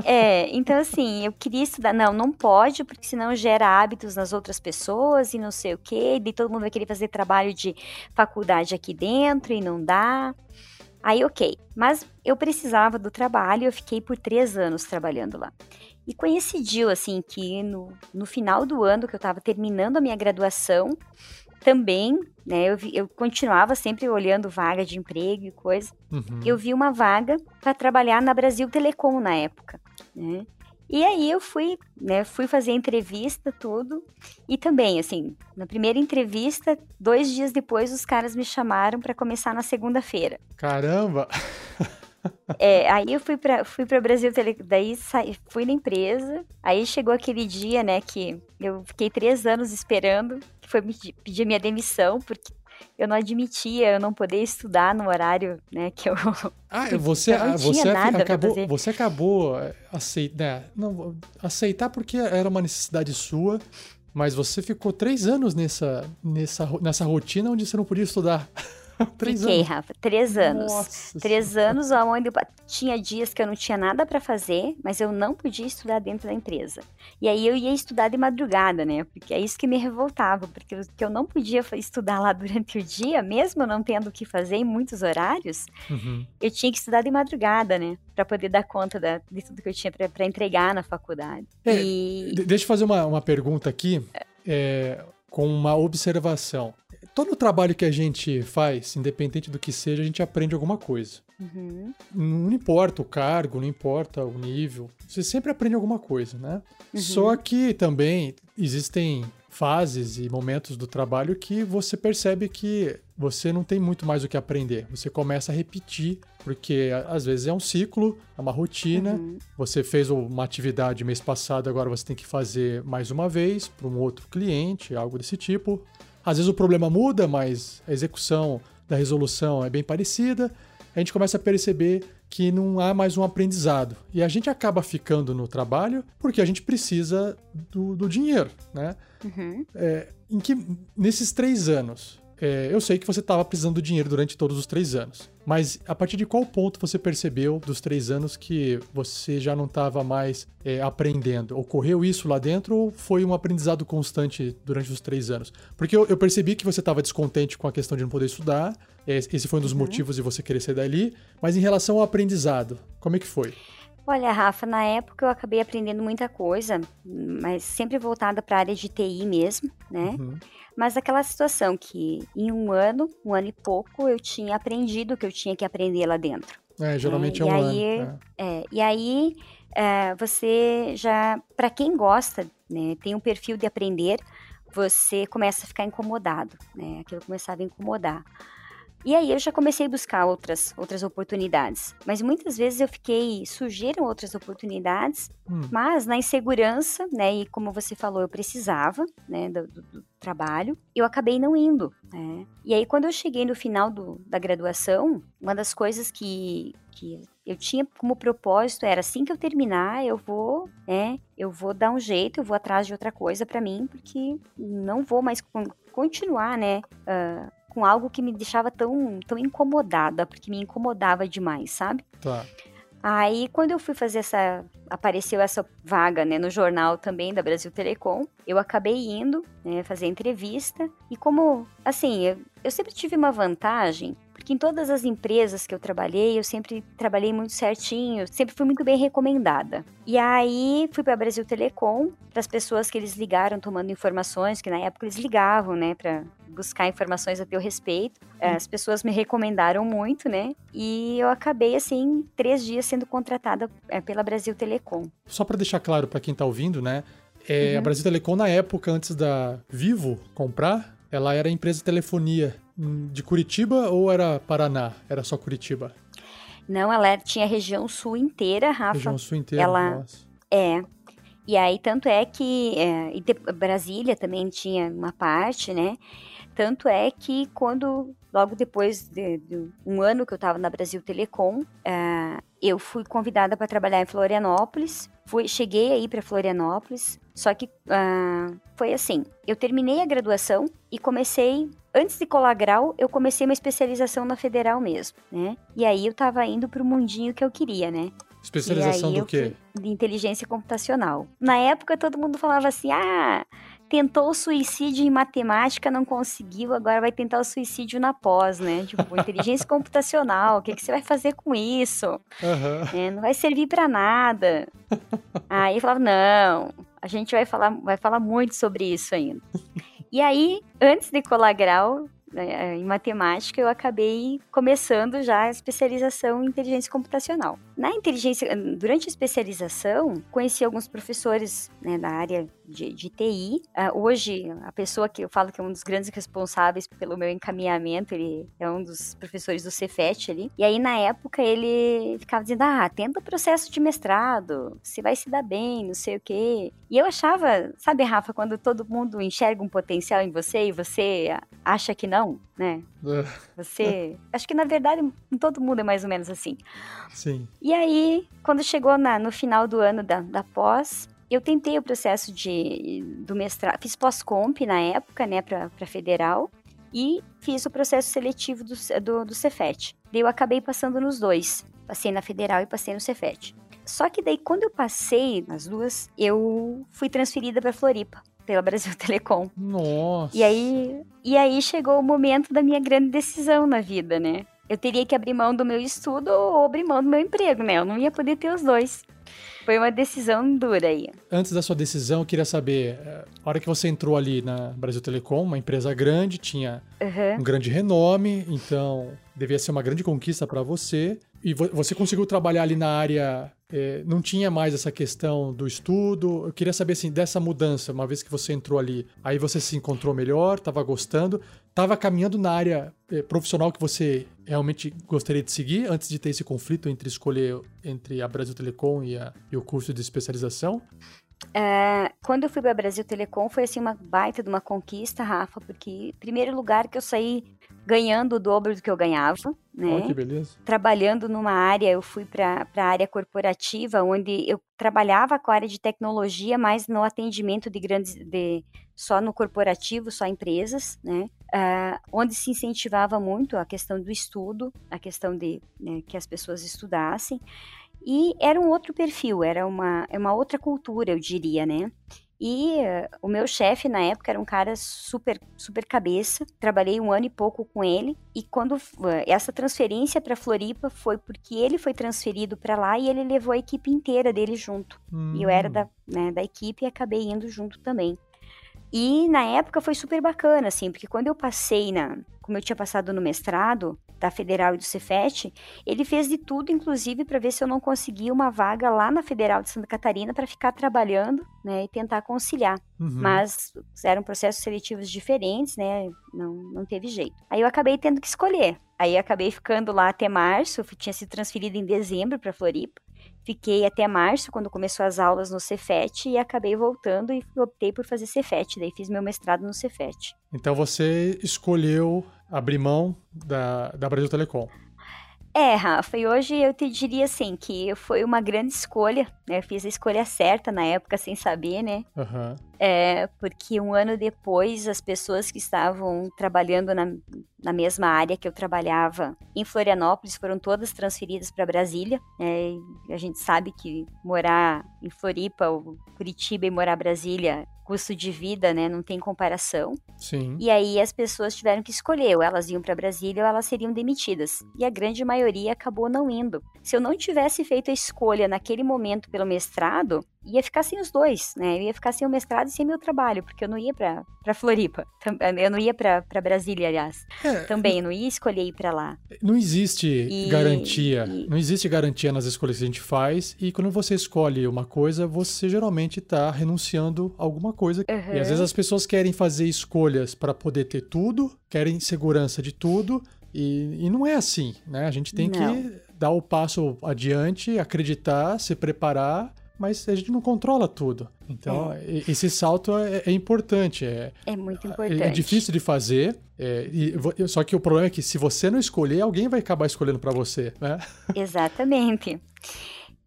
É, então assim, eu queria estudar. Não, não pode, porque senão gera hábitos nas outras pessoas e não sei o quê. E todo mundo vai querer fazer trabalho de faculdade aqui dentro e não dá. Aí, ok. Mas eu precisava do trabalho, eu fiquei por três anos trabalhando lá. E coincidiu, assim, que no, no final do ano que eu estava terminando a minha graduação, também, né, eu, vi, eu continuava sempre olhando vaga de emprego e coisa. Uhum. Eu vi uma vaga para trabalhar na Brasil Telecom na época, né? E aí eu fui, né, fui fazer entrevista, tudo. E também, assim, na primeira entrevista, dois dias depois, os caras me chamaram para começar na segunda-feira. Caramba! É, aí eu fui para fui para Brasil Tele, daí saí, fui na empresa. Aí chegou aquele dia, né, que eu fiquei três anos esperando, que foi pedir minha demissão, porque eu não admitia eu não poder estudar no horário, né, que eu Ah, você eu você acabou você acabou aceitar, né, não, aceitar porque era uma necessidade sua, mas você ficou três anos nessa nessa nessa rotina onde você não podia estudar. Três Fiquei, anos. Rafa, três anos. Nossa três senhora. anos onde eu tinha dias que eu não tinha nada para fazer, mas eu não podia estudar dentro da empresa. E aí eu ia estudar de madrugada, né? Porque é isso que me revoltava, porque eu não podia estudar lá durante o dia, mesmo não tendo o que fazer em muitos horários, uhum. eu tinha que estudar de madrugada, né? Para poder dar conta da, de tudo que eu tinha para entregar na faculdade. É, e... Deixa eu fazer uma, uma pergunta aqui. É, com uma observação todo trabalho que a gente faz, independente do que seja, a gente aprende alguma coisa. Uhum. Não importa o cargo, não importa o nível, você sempre aprende alguma coisa, né? Uhum. Só que também existem fases e momentos do trabalho que você percebe que você não tem muito mais o que aprender. Você começa a repetir, porque às vezes é um ciclo, é uma rotina. Uhum. Você fez uma atividade mês passado, agora você tem que fazer mais uma vez para um outro cliente, algo desse tipo. Às vezes o problema muda, mas a execução da resolução é bem parecida. A gente começa a perceber que não há mais um aprendizado. E a gente acaba ficando no trabalho porque a gente precisa do, do dinheiro, né? Uhum. É, em que, nesses três anos, é, eu sei que você estava precisando do dinheiro durante todos os três anos, mas a partir de qual ponto você percebeu dos três anos que você já não estava mais é, aprendendo? Ocorreu isso lá dentro ou foi um aprendizado constante durante os três anos? Porque eu, eu percebi que você estava descontente com a questão de não poder estudar, é, esse foi um dos uhum. motivos de você querer sair dali, mas em relação ao aprendizado, como é que foi? Olha, Rafa, na época eu acabei aprendendo muita coisa, mas sempre voltada para a área de TI mesmo, né? Uhum. Mas aquela situação que em um ano, um ano e pouco, eu tinha aprendido o que eu tinha que aprender lá dentro. É, geralmente é, é um e aí, ano. É. é. E aí uh, você já, para quem gosta, né, tem um perfil de aprender, você começa a ficar incomodado, né? Aquilo começava a incomodar. E aí eu já comecei a buscar outras, outras oportunidades. Mas muitas vezes eu fiquei, surgiram outras oportunidades, hum. mas na insegurança, né? E como você falou, eu precisava, né, do, do, trabalho, eu acabei não indo, né? E aí quando eu cheguei no final do, da graduação, uma das coisas que, que eu tinha como propósito era assim que eu terminar, eu vou, né, eu vou dar um jeito, eu vou atrás de outra coisa para mim, porque não vou mais continuar, né, uh, com algo que me deixava tão, tão incomodada, porque me incomodava demais, sabe? Tá. Aí, quando eu fui fazer essa. Apareceu essa vaga, né, no jornal também da Brasil Telecom, eu acabei indo, né, fazer entrevista. E como, assim, eu, eu sempre tive uma vantagem, porque em todas as empresas que eu trabalhei, eu sempre trabalhei muito certinho, sempre fui muito bem recomendada. E aí fui para Brasil Telecom, para as pessoas que eles ligaram tomando informações, que na época eles ligavam, né, para buscar informações a teu respeito. As pessoas me recomendaram muito, né? E eu acabei, assim, três dias sendo contratada é, pela Brasil Telecom. Só para deixar claro para quem está ouvindo, né? É, uhum. A Brasil Telecom, na época, antes da Vivo comprar, ela era empresa de telefonia de Curitiba ou era Paraná? Era só Curitiba? Não, ela tinha a região sul inteira, Rafa. Região sul inteira, ela... Nossa. É, e aí, tanto é que é, Brasília também tinha uma parte, né? Tanto é que quando, logo depois de, de um ano que eu estava na Brasil Telecom, uh, eu fui convidada para trabalhar em Florianópolis. Fui, cheguei aí para Florianópolis, só que uh, foi assim: eu terminei a graduação e comecei. Antes de colar grau, eu comecei uma especialização na federal mesmo, né? E aí eu estava indo para o mundinho que eu queria, né? Especialização do quê? De inteligência computacional. Na época todo mundo falava assim: ah, tentou o suicídio em matemática, não conseguiu, agora vai tentar o suicídio na pós, né? Tipo, inteligência computacional, o que, que você vai fazer com isso? Uhum. É, não vai servir para nada. Aí eu falava, não, a gente vai falar, vai falar muito sobre isso ainda. E aí, antes de colar grau, em matemática, eu acabei começando já a especialização em inteligência computacional. Na inteligência, durante a especialização, conheci alguns professores né, da área de, de TI. Uh, ah, hoje, a pessoa que eu falo que é um dos grandes responsáveis pelo meu encaminhamento, ele é um dos professores do Cefet ali. E aí, na época, ele ficava dizendo: ah, tenta o processo de mestrado, você vai se dar bem, não sei o quê. E eu achava, sabe, Rafa, quando todo mundo enxerga um potencial em você e você acha que não, né? É. Você. Acho que na verdade todo mundo é mais ou menos assim. Sim. E aí, quando chegou na, no final do ano da, da pós, eu tentei o processo de, do mestrado, fiz pós-comp na época, né, para federal, e fiz o processo seletivo do, do, do Cefet. Daí eu acabei passando nos dois. Passei na federal e passei no Cefet. Só que daí, quando eu passei nas duas, eu fui transferida para Floripa, pela Brasil Telecom. Nossa! E aí, e aí chegou o momento da minha grande decisão na vida, né? Eu teria que abrir mão do meu estudo ou abrir mão do meu emprego, né? Eu não ia poder ter os dois. Foi uma decisão dura aí. Antes da sua decisão, eu queria saber, eh, a hora que você entrou ali na Brasil Telecom, uma empresa grande, tinha uhum. um grande renome, então devia ser uma grande conquista para você. E você conseguiu trabalhar ali na área é, não tinha mais essa questão do estudo. Eu queria saber assim, dessa mudança, uma vez que você entrou ali, aí você se encontrou melhor, estava gostando, estava caminhando na área é, profissional que você realmente gostaria de seguir, antes de ter esse conflito entre escolher entre a Brasil Telecom e, a, e o curso de especialização? É, quando eu fui para Brasil Telecom foi assim uma baita de uma conquista, Rafa, porque primeiro lugar que eu saí ganhando o dobro do que eu ganhava, né? Oh, que beleza. Trabalhando numa área, eu fui para a área corporativa, onde eu trabalhava com a área de tecnologia, mas no atendimento de grandes, de, só no corporativo, só empresas, né? Uh, onde se incentivava muito a questão do estudo, a questão de né, que as pessoas estudassem. E era um outro perfil, era uma, é uma outra cultura, eu diria, né? E uh, o meu chefe na época era um cara super, super cabeça. Trabalhei um ano e pouco com ele. E quando uh, essa transferência para Floripa foi porque ele foi transferido para lá e ele levou a equipe inteira dele junto. Hum. E eu era da, né, da equipe e acabei indo junto também. E na época foi super bacana, assim, porque quando eu passei na. Como eu tinha passado no mestrado, da Federal e do Cefet, ele fez de tudo, inclusive, para ver se eu não conseguia uma vaga lá na Federal de Santa Catarina para ficar trabalhando, né, e tentar conciliar. Uhum. Mas eram processos seletivos diferentes, né, não, não teve jeito. Aí eu acabei tendo que escolher. Aí acabei ficando lá até março, tinha sido transferido em dezembro para Floripa. Fiquei até março, quando começou as aulas no Cefet, e acabei voltando e optei por fazer Cefet. Daí fiz meu mestrado no Cefet. Então você escolheu abrir mão da, da Brasil Telecom. É, Rafa, e hoje eu te diria assim que foi uma grande escolha, né? Eu fiz a escolha certa na época sem saber, né? Uhum. É, porque um ano depois as pessoas que estavam trabalhando na, na mesma área que eu trabalhava em Florianópolis foram todas transferidas para Brasília. É, a gente sabe que morar em Floripa ou Curitiba e morar em Brasília custo de vida, né, não tem comparação. Sim. E aí as pessoas tiveram que escolher, ou elas iam para Brasília ou elas seriam demitidas. E a grande maioria acabou não indo. Se eu não tivesse feito a escolha naquele momento pelo mestrado, ia ficar sem os dois, né? Eu ia ficar sem o mestrado e sem meu trabalho, porque eu não ia para Floripa. Eu não ia para Brasília, aliás. É, Também, eu não ia escolher ir para lá. Não existe e, garantia. E... Não existe garantia nas escolhas que a gente faz. E quando você escolhe uma coisa, você geralmente está renunciando a alguma coisa. Uhum. E às vezes as pessoas querem fazer escolhas para poder ter tudo, querem segurança de tudo. E, e não é assim, né? A gente tem não. que dar o passo adiante, acreditar, se preparar mas a gente não controla tudo. Então, é. esse salto é, é, importante. É, é muito importante. É, difícil de fazer. É, e, só que o problema é que se você não escolher, alguém vai acabar escolhendo para você, né? Exatamente.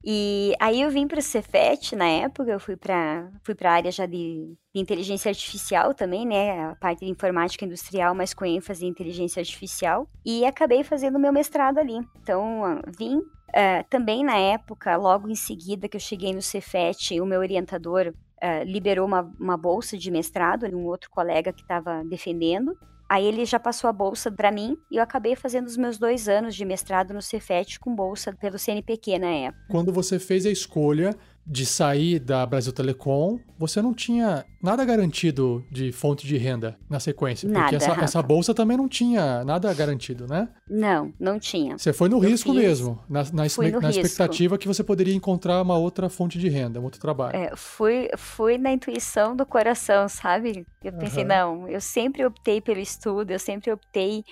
E aí eu vim para o Cefet na época, eu fui para fui a área já de, de, inteligência artificial também, né? A parte de informática industrial, mas com ênfase em inteligência artificial. E acabei fazendo meu mestrado ali. Então, vim Uh, também na época, logo em seguida que eu cheguei no Cefet, o meu orientador uh, liberou uma, uma bolsa de mestrado, um outro colega que estava defendendo. Aí ele já passou a bolsa para mim e eu acabei fazendo os meus dois anos de mestrado no Cefet com bolsa pelo CNPq na época. Quando você fez a escolha de sair da Brasil Telecom, você não tinha nada garantido de fonte de renda na sequência. Nada, porque essa, essa, bolsa também não tinha nada garantido, né? Não, não tinha. Você foi no Eu risco fiz, mesmo, na, na, na expectativa que você poderia encontrar uma outra fonte de renda, um outro trabalho. É, fui, fui na intuição do coração, sabe? Eu pensei, uhum. não, eu sempre optei pelo estudo, eu sempre optei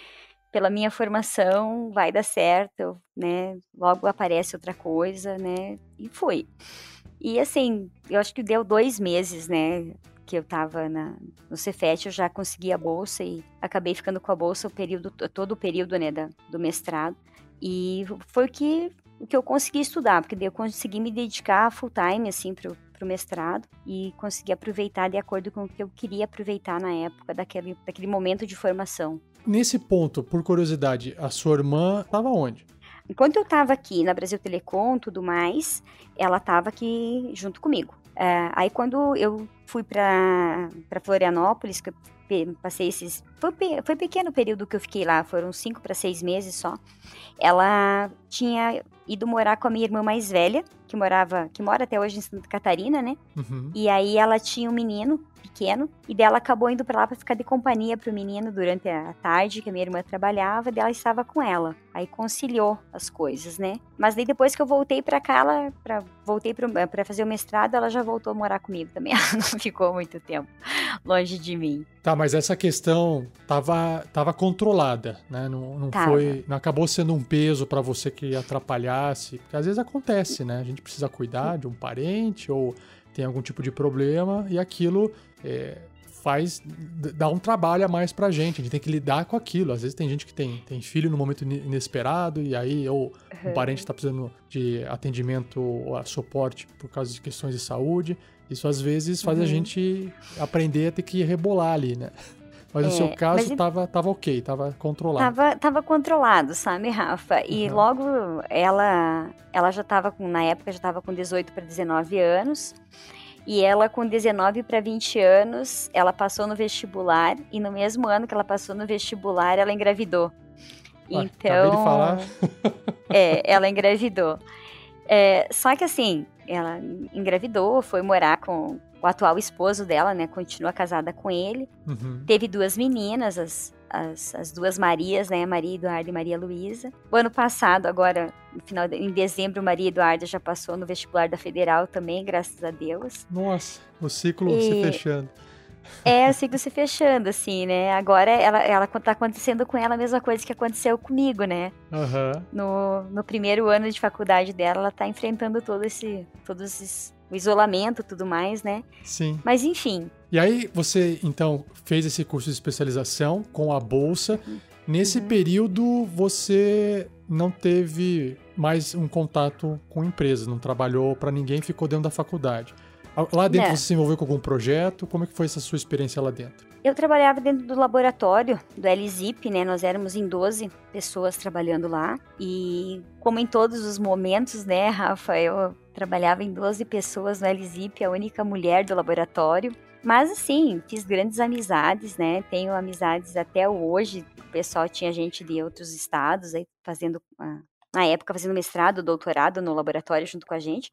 pela minha formação, vai dar certo, né? Logo aparece outra coisa, né? E fui. E assim, eu acho que deu dois meses, né? Que eu tava na, no Cefet, eu já consegui a bolsa e acabei ficando com a bolsa o período, todo o período, né, da, do mestrado. E foi o que, o que eu consegui estudar, porque daí eu consegui me dedicar full time, assim, pro, pro mestrado e consegui aproveitar de acordo com o que eu queria aproveitar na época daquele, daquele momento de formação. Nesse ponto, por curiosidade, a sua irmã estava onde? Enquanto eu estava aqui na Brasil Telecom tudo mais, ela estava aqui junto comigo. É, aí quando eu fui para Florianópolis, que eu passei esses. Foi, foi pequeno o período que eu fiquei lá, foram cinco para seis meses só. Ela tinha ido morar com a minha irmã mais velha, que morava, que mora até hoje em Santa Catarina, né? Uhum. E aí ela tinha um menino pequeno, e dela acabou indo para lá para ficar de companhia pro menino durante a tarde, que a minha irmã trabalhava, dela estava com ela. Aí conciliou as coisas, né? Mas daí depois que eu voltei para cá, ela pra, voltei para fazer o mestrado, ela já voltou a morar comigo também. Ela não ficou muito tempo longe de mim. Tá, mas essa questão tava, tava controlada, né? Não, não foi, não acabou sendo um peso para você que atrapalhasse, porque às vezes acontece, né? A gente precisa cuidar de um parente ou tem algum tipo de problema e aquilo é, faz dá um trabalho a mais pra gente. A gente tem que lidar com aquilo. Às vezes tem gente que tem, tem filho no momento inesperado e aí ou um parente está precisando de atendimento ou suporte por causa de questões de saúde. Isso às vezes faz uhum. a gente aprender a ter que rebolar ali, né? Mas é, no seu caso estava tava ok, estava controlado. Tava, tava controlado, sabe, Rafa? E uhum. logo ela ela já estava com, na época já estava com 18 para 19 anos. E ela, com 19 para 20 anos, ela passou no vestibular. E no mesmo ano que ela passou no vestibular, ela engravidou. Ué, então. De falar. é, ela engravidou. É, só que assim, ela engravidou, foi morar com o atual esposo dela, né? Continua casada com ele. Uhum. Teve duas meninas, as, as, as duas Marias, né? Maria Eduarda e Maria Luísa. O ano passado, agora, no final de, em dezembro, Maria Eduarda já passou no vestibular da Federal também, graças a Deus. Nossa, o ciclo e... se fechando. É, o ciclo se fechando, assim, né? Agora ela, ela tá acontecendo com ela a mesma coisa que aconteceu comigo, né? Uhum. No, no primeiro ano de faculdade dela, ela tá enfrentando todo esse, todos esses, o isolamento e tudo mais, né? Sim. Mas enfim. E aí você, então, fez esse curso de especialização com a bolsa. Nesse uhum. período, você não teve mais um contato com empresas, não trabalhou para ninguém, ficou dentro da faculdade. Lá dentro é. você se envolveu com algum projeto? Como é que foi essa sua experiência lá dentro? Eu trabalhava dentro do laboratório do LZIP, né? Nós éramos em 12 pessoas trabalhando lá. E como em todos os momentos, né, Rafa, eu trabalhava em 12 pessoas no LZIP, a única mulher do laboratório. Mas assim, fiz grandes amizades, né? Tenho amizades até hoje. O pessoal tinha gente de outros estados aí fazendo, na época, fazendo mestrado, doutorado no laboratório junto com a gente.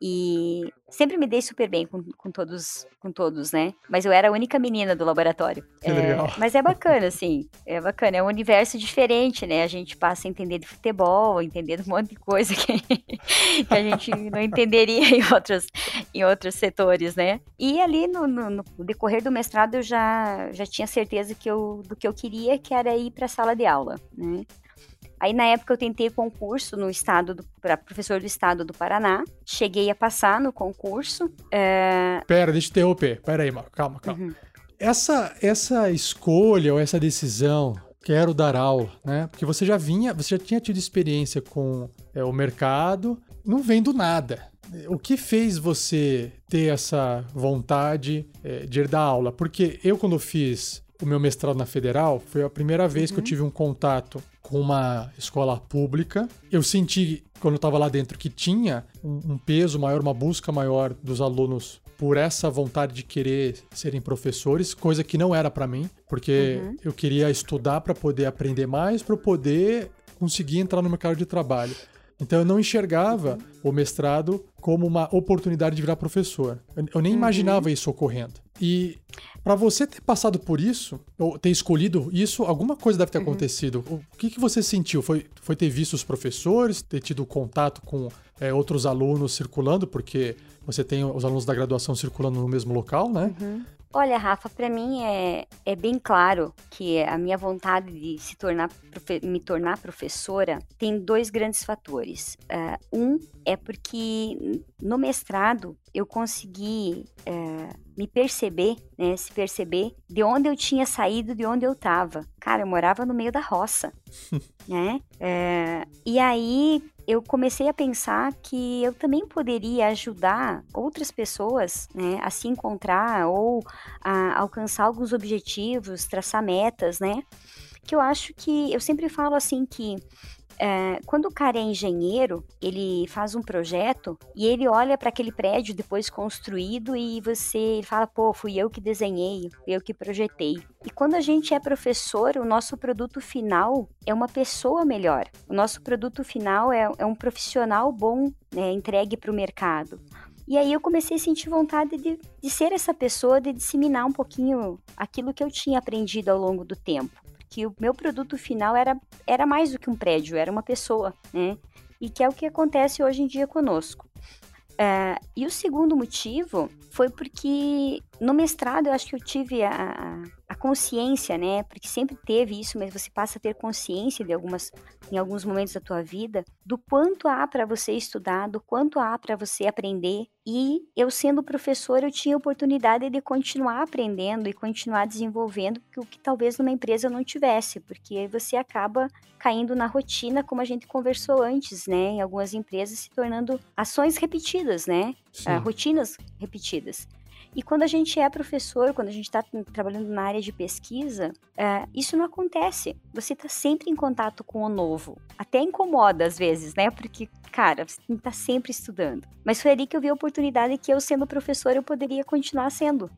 E sempre me dei super bem com, com, todos, com todos, né? Mas eu era a única menina do laboratório. Que é, legal. Mas é bacana, assim. É bacana. É um universo diferente, né? A gente passa a entender de futebol, entender um monte de coisa que, que a gente não entenderia em outros, em outros setores, né? E ali no, no, no, decorrer do mestrado eu já, já tinha certeza que eu, do que eu queria, que era ir para a sala de aula, né? Aí na época eu tentei concurso no estado para professor do estado do Paraná. Cheguei a passar no concurso. É... Pera, deixa eu interromper. Pera aí, calma, calma. Uhum. Essa, essa escolha ou essa decisão, quero dar aula, né? Porque você já vinha, você já tinha tido experiência com é, o mercado, não vem do nada. O que fez você ter essa vontade é, de ir dar aula? Porque eu, quando fiz o meu mestrado na Federal, foi a primeira vez uhum. que eu uhum. tive um contato com uma escola pública. Eu senti, quando eu estava lá dentro, que tinha um, um peso maior, uma busca maior dos alunos por essa vontade de querer serem professores, coisa que não era para mim, porque uhum. eu queria estudar para poder aprender mais, para poder conseguir entrar no mercado de trabalho. Então eu não enxergava o mestrado como uma oportunidade de virar professor. Eu, nem uhum. imaginava isso ocorrendo. E para você ter passado por isso, ou ter escolhido isso, alguma coisa deve ter uhum. acontecido. O que, que você sentiu? Foi, foi ter visto os professores, ter tido contato com é, outros alunos circulando, porque você tem os alunos da graduação circulando no mesmo local, né? Uhum. Olha, Rafa, para mim é, é bem claro que a minha vontade de se tornar me tornar professora tem dois grandes fatores. Uh, um é porque no mestrado eu consegui uh, me perceber, né, se perceber de onde eu tinha saído, de onde eu estava. Cara, eu morava no meio da roça, né? É, e aí eu comecei a pensar que eu também poderia ajudar outras pessoas né, a se encontrar ou a alcançar alguns objetivos, traçar metas, né? Que eu acho que eu sempre falo assim que é, quando o cara é engenheiro, ele faz um projeto e ele olha para aquele prédio depois construído e você fala, pô, fui eu que desenhei, fui eu que projetei. E quando a gente é professor, o nosso produto final é uma pessoa melhor. O nosso produto final é, é um profissional bom, né, entregue para o mercado. E aí eu comecei a sentir vontade de, de ser essa pessoa, de disseminar um pouquinho aquilo que eu tinha aprendido ao longo do tempo que o meu produto final era, era mais do que um prédio, era uma pessoa, né? E que é o que acontece hoje em dia conosco. Uh, e o segundo motivo foi porque no mestrado eu acho que eu tive a, a consciência, né? Porque sempre teve isso, mas você passa a ter consciência de algumas, em alguns momentos da tua vida, do quanto há para você estudar, do quanto há para você aprender. E eu sendo professor, eu tinha oportunidade de continuar aprendendo e continuar desenvolvendo, o que talvez numa empresa eu não tivesse, porque você acaba caindo na rotina, como a gente conversou antes, né? Em algumas empresas se tornando ações repetidas, né? Uh, rotinas repetidas. E quando a gente é professor, quando a gente está trabalhando na área de pesquisa, é, isso não acontece. Você está sempre em contato com o novo. Até incomoda às vezes, né? Porque, cara, você está sempre estudando. Mas foi ali que eu vi a oportunidade que eu, sendo professor, eu poderia continuar sendo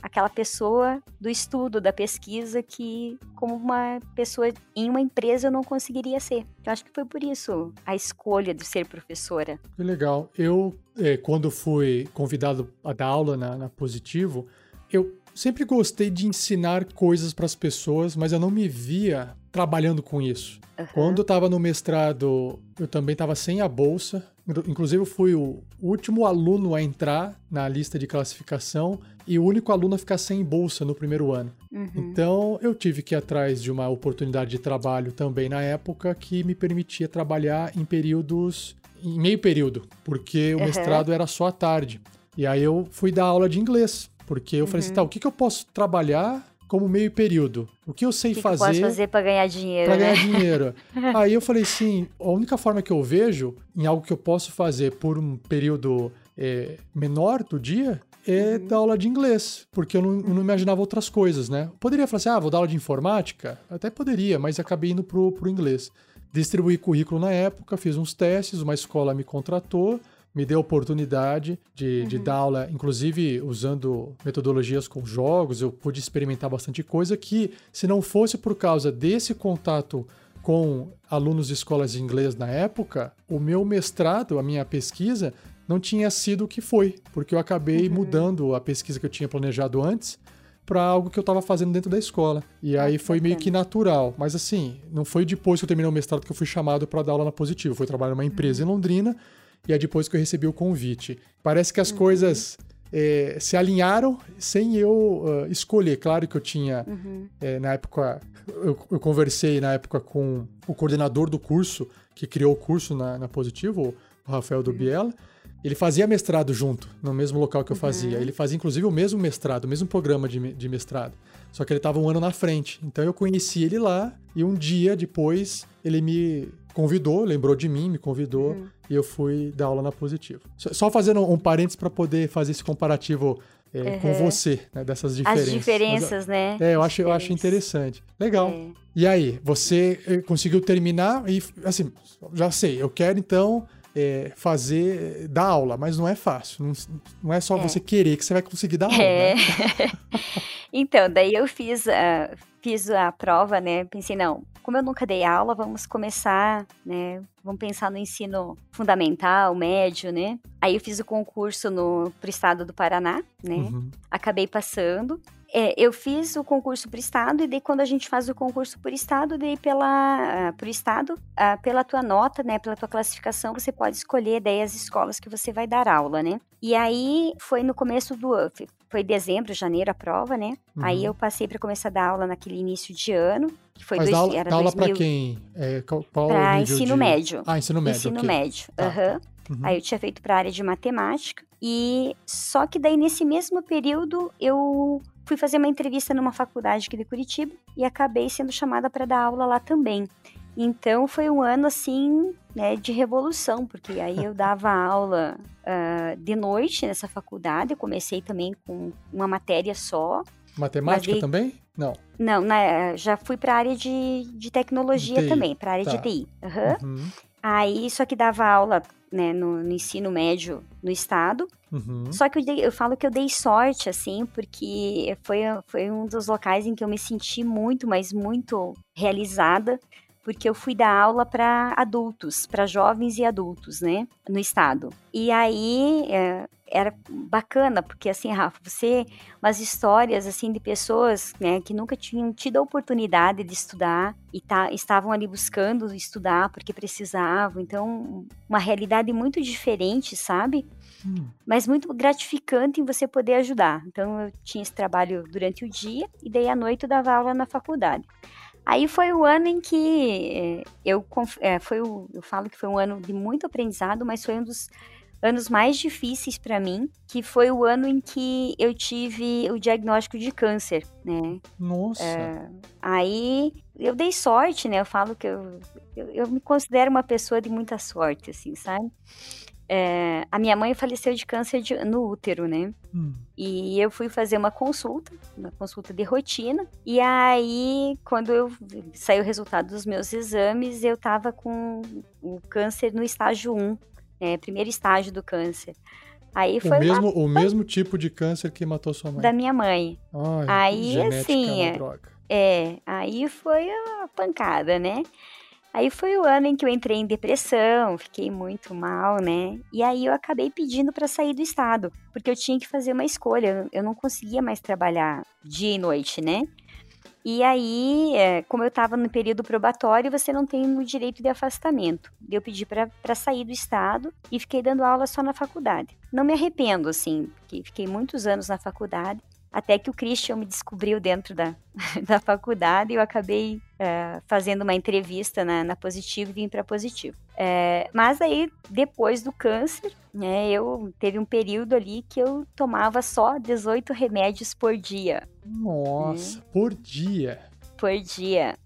aquela pessoa do estudo, da pesquisa, que, como uma pessoa em uma empresa, eu não conseguiria ser. Eu acho que foi por isso a escolha de ser professora. Que legal. Eu, quando fui convidado a dar aula na, na Positivo, eu sempre gostei de ensinar coisas para as pessoas, mas eu não me via trabalhando com isso. Uhum. Quando eu estava no mestrado, eu também estava sem a bolsa. Inclusive, eu fui o último aluno a entrar na lista de classificação e o único aluno a ficar sem bolsa no primeiro ano. Uhum. Então, eu tive que ir atrás de uma oportunidade de trabalho também na época que me permitia trabalhar em períodos, em meio período, porque o uhum. mestrado era só à tarde. E aí eu fui dar aula de inglês, porque eu falei assim, tá, o que, que eu posso trabalhar como meio período. O que eu sei que fazer. Que eu posso fazer para ganhar dinheiro. Para né? ganhar dinheiro. Aí eu falei assim: a única forma que eu vejo em algo que eu posso fazer por um período é, menor do dia é uhum. dar aula de inglês, porque eu não, eu não, imaginava outras coisas, né? Poderia falar assim: ah, vou dar aula de informática? Até poderia, mas acabei indo pro, pro inglês. Distribuí currículo na época, fiz uns testes, uma escola me contratou me deu a oportunidade de, uhum. de dar aula, inclusive usando metodologias com jogos, eu pude experimentar bastante coisa que, se não fosse por causa desse contato com alunos de escolas de inglês na época, o meu mestrado, a minha pesquisa, não tinha sido o que foi, porque eu acabei uhum. mudando a pesquisa que eu tinha planejado antes para algo que eu estava fazendo dentro da escola. E ah, aí foi meio que natural. Mas assim, não foi depois que eu terminei o mestrado que eu fui chamado para dar aula na Positivo. Foi trabalhar numa empresa uhum. em Londrina e é depois que eu recebi o convite. Parece que as uhum. coisas é, se alinharam sem eu uh, escolher. Claro que eu tinha, uhum. é, na época, eu, eu, conversei na época com o coordenador do curso, que criou o curso na, na Positivo, o Rafael Dubiela. Uhum. Ele fazia mestrado junto, no mesmo local que eu fazia. Uhum. Ele fazia, inclusive, o mesmo mestrado, o mesmo programa de, de mestrado. Só que ele estava um ano na frente. Então eu conheci ele lá e um dia depois ele me convidou, lembrou de mim, me convidou uhum. e eu fui dar aula na Positivo. Só fazendo um parênteses para poder fazer esse comparativo é, uhum. com você, né, dessas diferenças. As diferenças, Mas, né? É, eu acho, eu acho interessante. Legal. É. E aí, você eh, conseguiu terminar e, assim, já sei, eu quero então é, fazer, dar aula, mas não é fácil. Não, não é só é. você querer que você vai conseguir dar aula. É. Né? então, daí eu fiz, uh, fiz a prova, né? Pensei, não, como eu nunca dei aula, vamos começar, né? Vamos pensar no ensino fundamental, médio, né? Aí eu fiz o concurso no pro estado do Paraná, né? Uhum. Acabei passando. É, eu fiz o concurso por estado e daí quando a gente faz o concurso por estado, daí pela por estado, uh, pela tua nota, né, pela tua classificação, você pode escolher daí as escolas que você vai dar aula, né? E aí foi no começo do foi dezembro, janeiro a prova, né? Uhum. Aí eu passei para começar a dar aula naquele início de ano, que foi Mas dois, aula, era aula para quem? É, para ensino de... médio. Ah, ensino médio. Ensino okay. médio. Tá, uhum. Uhum. Aí eu tinha feito para área de matemática e só que daí nesse mesmo período eu fui fazer uma entrevista numa faculdade aqui de Curitiba e acabei sendo chamada para dar aula lá também. Então foi um ano assim, né, de revolução, porque aí eu dava aula uh, de noite nessa faculdade. Eu comecei também com uma matéria só. Matemática também? Não. Não, né, já fui para a área de, de tecnologia também, para a área tá. de TI. Uhum. Uhum. Aí só que dava aula né, no, no, ensino médio no estado. Uhum. Só que eu, dei, eu, falo que eu dei sorte, assim, porque foi, foi um dos locais em que eu me senti muito, mas muito realizada, porque eu fui dar aula para adultos, para jovens e adultos, né, no estado. E aí é, era bacana, porque assim, Rafa, você, umas histórias assim de pessoas, né, que nunca tinham tido a oportunidade de estudar e tá, estavam ali buscando estudar porque precisavam. Então, uma realidade muito diferente, sabe? Hum. Mas muito gratificante em você poder ajudar. Então, eu tinha esse trabalho durante o dia e daí à noite eu dava aula na faculdade. Aí foi o ano em que eh, eu, é, foi o, eu falo que foi um ano de muito aprendizado, mas foi um dos anos mais difíceis para mim, que foi o ano em que eu tive o diagnóstico de câncer, né? Nossa. É, aí eu dei sorte, né? Eu falo que eu, eu, eu, me considero uma pessoa de muita sorte, assim, sabe? É, a minha mãe faleceu de câncer de, no útero, né? Hum. E eu fui fazer uma consulta, uma consulta de rotina. E aí, quando eu saiu o resultado dos meus exames, eu tava com o câncer no estágio 1, né, primeiro estágio do câncer. Aí foi o mesmo, uma... o mesmo tipo de câncer que matou sua mãe. Da minha mãe. Ai, aí assim, é, é, aí foi a pancada, né? Aí foi o ano em que eu entrei em depressão, fiquei muito mal, né? E aí eu acabei pedindo para sair do estado, porque eu tinha que fazer uma escolha. Eu não conseguia mais trabalhar dia e noite, né? E aí, é, como eu estava no período probatório, você não tem o direito de afastamento. Eu pedi para sair do estado e fiquei dando aula só na faculdade. Não me arrependo, assim, porque fiquei muitos anos na faculdade até que o Christian me descobriu dentro da, da faculdade e eu acabei é, fazendo uma entrevista na, na Positivo e vim para Positivo. É, mas aí, depois do câncer, né, eu teve um período ali que eu tomava só 18 remédios por dia. Nossa, por dia? Por dia.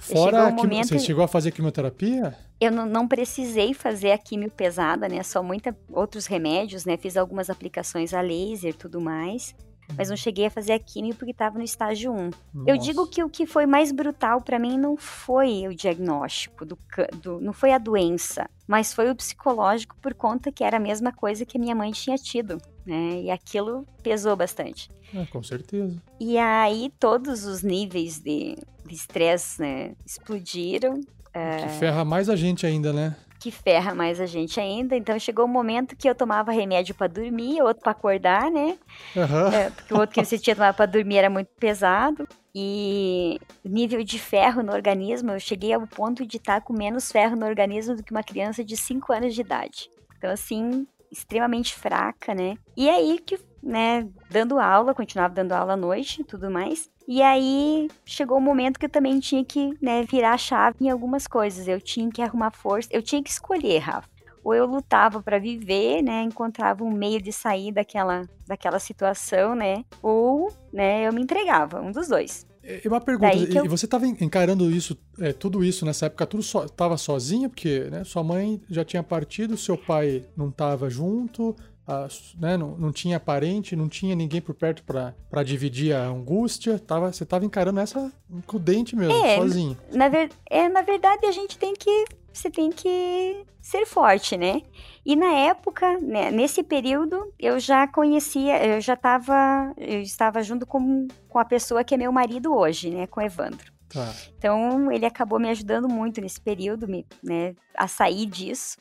Fora um momento... você chegou a fazer quimioterapia? Eu não, não, precisei fazer a quimio pesada, né? Só muitos outros remédios, né? Fiz algumas aplicações a laser e tudo mais mas não cheguei a fazer a química porque estava no estágio 1. Nossa. Eu digo que o que foi mais brutal para mim não foi o diagnóstico, do, do, não foi a doença, mas foi o psicológico por conta que era a mesma coisa que minha mãe tinha tido, né? E aquilo pesou bastante. É, com certeza. E aí todos os níveis de estresse né, explodiram. Que é... ferra mais a gente ainda, né? Que ferra mais a gente ainda. Então chegou o um momento que eu tomava remédio para dormir, outro para acordar, né? Uhum. É, porque o outro que você tinha tomado para dormir era muito pesado. E nível de ferro no organismo, eu cheguei ao ponto de estar com menos ferro no organismo do que uma criança de 5 anos de idade. Então, assim, extremamente fraca, né? E aí que, né, dando aula, continuava dando aula à noite e tudo mais. E aí chegou o um momento que eu também tinha que né, virar a chave em algumas coisas. Eu tinha que arrumar força, eu tinha que escolher, Rafa. Ou eu lutava para viver, né, encontrava um meio de sair daquela, daquela situação, né, ou né, eu me entregava, um dos dois. E uma pergunta, e eu... você estava encarando isso, é, tudo isso nessa época, tudo estava so, sozinha, porque né, sua mãe já tinha partido, seu pai não estava junto, a, né, não, não tinha parente, não tinha ninguém por perto para dividir a angústia. Tava, você estava encarando essa com o dente mesmo, é, sozinho. Na, ver, é, na verdade, a gente tem que. Você tem que ser forte, né? E na época, né, nesse período, eu já conhecia, eu já estava, eu estava junto com, com a pessoa que é meu marido hoje, né, com o Evandro. Tá. Então, ele acabou me ajudando muito nesse período, me, né, a sair disso.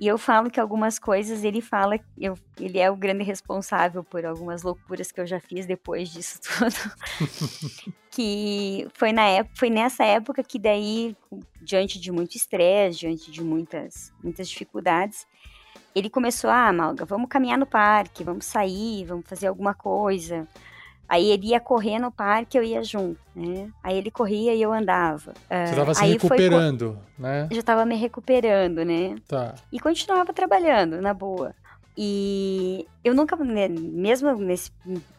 E eu falo que algumas coisas ele fala, eu, ele é o grande responsável por algumas loucuras que eu já fiz depois disso tudo. que foi na época, foi nessa época que daí, diante de muito estresse, diante de muitas, muitas dificuldades, ele começou, ah, Malga, vamos caminhar no parque, vamos sair, vamos fazer alguma coisa. Aí ele ia correr no parque, eu ia junto, né? Aí ele corria e eu andava. Você estava se recuperando, foi... né? Já estava me recuperando, né? Tá. E continuava trabalhando, na boa. E eu nunca, né, mesmo nesse,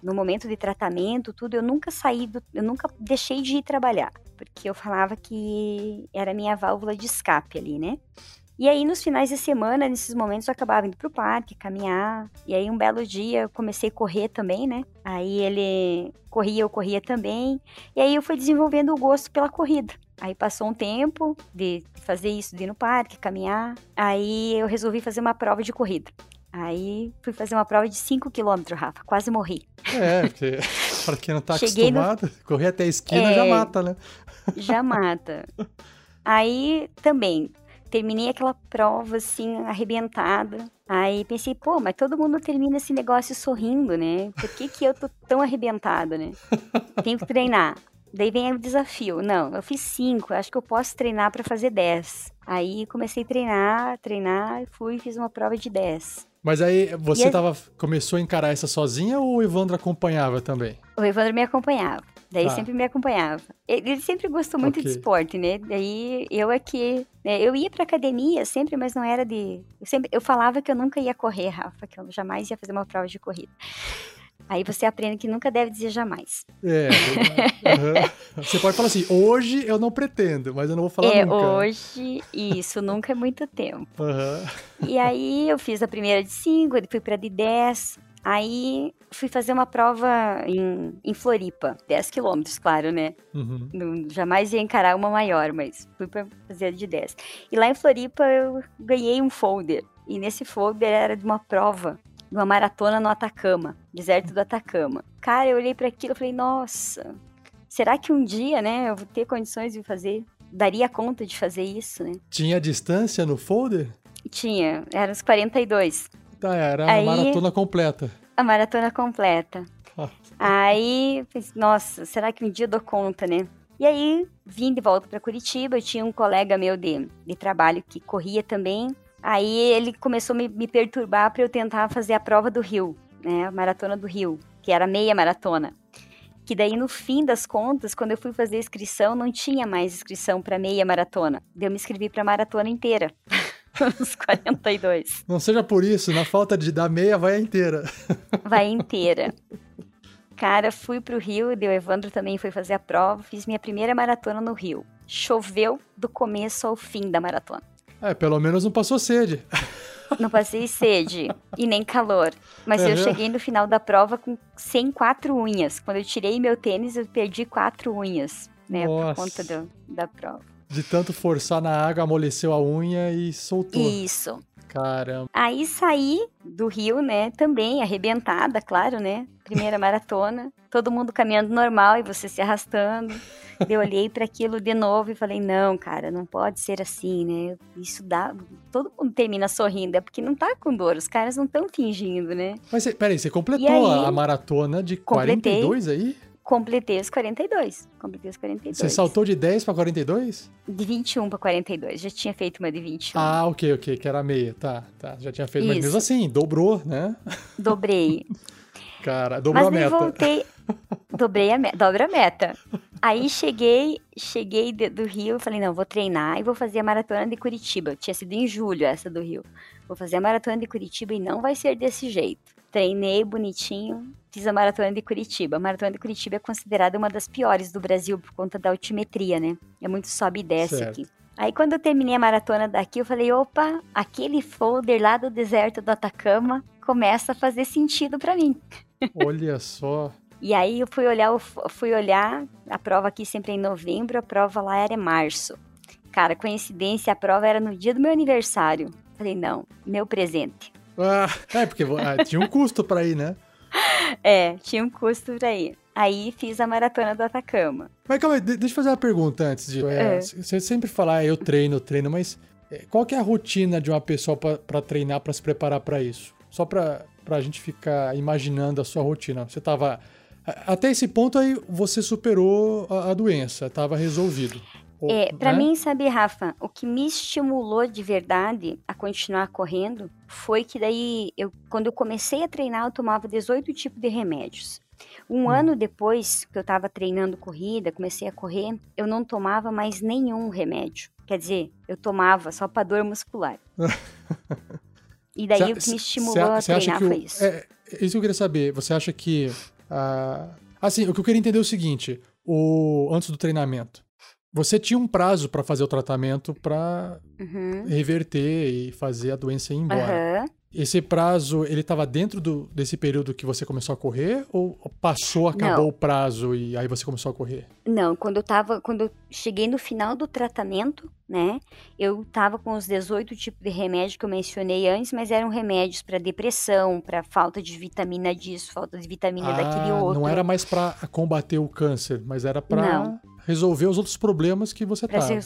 no momento de tratamento, tudo, eu nunca saí do, eu nunca deixei de ir trabalhar, porque eu falava que era a minha válvula de escape ali, né? E aí, nos finais de semana, nesses momentos, eu acabava indo pro parque, caminhar. E aí, um belo dia, eu comecei a correr também, né? Aí ele corria, eu corria também. E aí, eu fui desenvolvendo o gosto pela corrida. Aí passou um tempo de fazer isso, de ir no parque, caminhar. Aí eu resolvi fazer uma prova de corrida. Aí fui fazer uma prova de 5 km, Rafa. Quase morri. É, porque para quem não tá Cheguei acostumado, no... correr até a esquina é, já mata, né? Já mata. Aí também terminei aquela prova assim, arrebentada. Aí pensei, pô, mas todo mundo termina esse negócio sorrindo, né? Por que, que eu tô tão arrebentada, né? Tenho que treinar. Daí vem o desafio. Não, eu fiz cinco, acho que eu posso treinar para fazer dez. Aí comecei a treinar, treinar, fui e fiz uma prova de dez. Mas aí você e tava, começou a encarar essa sozinha ou o Evandro acompanhava também? O Evandro me acompanhava. Daí ah. sempre me acompanhava. Ele sempre gostou muito okay. de esporte, né? Daí eu aqui, é né? eu ia pra academia sempre, mas não era de. Eu, sempre, eu falava que eu nunca ia correr, Rafa, que eu jamais ia fazer uma prova de corrida. Aí você aprende que nunca deve dizer jamais. É, uhum. você pode falar assim, hoje eu não pretendo, mas eu não vou falar é, nunca. hoje, isso, nunca é muito tempo. Uhum. E aí eu fiz a primeira de 5, fui pra de 10, Aí fui fazer uma prova em, em Floripa, 10 quilômetros, claro, né? Uhum. Não, jamais ia encarar uma maior, mas fui para fazer a de 10. E lá em Floripa eu ganhei um folder. E nesse folder era de uma prova, uma maratona no Atacama, deserto do Atacama. Cara, eu olhei para aquilo e falei, nossa, será que um dia, né, eu vou ter condições de fazer daria conta de fazer isso, né? Tinha distância no folder? Tinha, eram os 42. Tá, era Aí, a maratona completa. A maratona completa. Aí, nossa, será que um dia eu dou conta, né? E aí, vim de volta para Curitiba, eu tinha um colega meu de, de trabalho que corria também. Aí ele começou a me, me perturbar para eu tentar fazer a prova do Rio, né? A maratona do Rio, que era meia maratona. Que daí, no fim das contas, quando eu fui fazer a inscrição, não tinha mais inscrição para meia maratona. Daí eu me inscrevi para maratona inteira. Os 42. Não seja por isso, na falta de dar meia, vai a inteira. Vai inteira. Cara, fui pro Rio, e o Evandro também foi fazer a prova, fiz minha primeira maratona no Rio. Choveu do começo ao fim da maratona. É, pelo menos não passou sede. Não passei sede e nem calor. Mas uhum. eu cheguei no final da prova com sem quatro unhas. Quando eu tirei meu tênis, eu perdi quatro unhas, né? Nossa. Por conta do, da prova. De tanto forçar na água, amoleceu a unha e soltou. Isso. Caramba. Aí saí do Rio, né, também arrebentada, claro, né? Primeira maratona, todo mundo caminhando normal e você se arrastando. Eu olhei para aquilo de novo e falei: "Não, cara, não pode ser assim, né? Isso dá, todo mundo termina sorrindo, é porque não tá com dor, os caras não estão fingindo, né?" Mas peraí, você completou aí, a maratona de completei, 42 aí? Completei os 42. Completei os 42. Você saltou de 10 para 42? De 21 para 42. Já tinha feito uma de 21. Ah, ok, ok, que era meia. Tá, tá. Já tinha feito, Isso. mas mesmo assim, dobrou, né? Dobrei. Cara, dobrou mas a meta. voltei, dobrei a meta, dobra a meta. Aí cheguei, cheguei do Rio, falei, não, vou treinar e vou fazer a maratona de Curitiba. Tinha sido em julho essa do Rio. Vou fazer a maratona de Curitiba e não vai ser desse jeito. Treinei bonitinho, fiz a maratona de Curitiba. A maratona de Curitiba é considerada uma das piores do Brasil por conta da altimetria, né? É muito sobe e desce certo. aqui. Aí quando eu terminei a maratona daqui, eu falei, opa, aquele folder lá do deserto do Atacama começa a fazer sentido para mim. Olha só. e aí eu fui olhar, fui olhar, a prova aqui sempre é em novembro, a prova lá era em março. Cara, coincidência, a prova era no dia do meu aniversário. Falei, não, meu presente. Ah, é, porque ah, tinha um custo para ir, né? É, tinha um custo pra ir. Aí fiz a maratona do Atacama. Mas calma aí, deixa eu fazer uma pergunta antes de. É, é. Você sempre fala, ah, eu treino, treino, mas é, qual que é a rotina de uma pessoa para treinar, para se preparar para isso? Só para a gente ficar imaginando a sua rotina. Você tava. Até esse ponto aí você superou a, a doença, estava resolvido. É, para né? mim, sabe, Rafa, o que me estimulou de verdade a continuar correndo foi que daí, eu, quando eu comecei a treinar, eu tomava 18 tipos de remédios. Um hum. ano depois que eu estava treinando corrida, comecei a correr, eu não tomava mais nenhum remédio. Quer dizer, eu tomava só para dor muscular. e daí cê, o que me estimulou cê, a treinar foi isso. É, é, isso que eu queria saber. Você acha que. Uh, assim, o que eu queria entender é o seguinte: o, antes do treinamento, você tinha um prazo para fazer o tratamento para uhum. reverter e fazer a doença ir embora. Uhum. Esse prazo, ele estava dentro do, desse período que você começou a correr ou passou, acabou Não. o prazo e aí você começou a correr? Não, quando eu tava, quando eu cheguei no final do tratamento, né, eu tava com os 18 tipos de remédio que eu mencionei antes, mas eram remédios para depressão, para falta de vitamina disso, falta de vitamina ah, daquele outro. Não era mais para combater o câncer, mas era para resolver os outros problemas que você tava.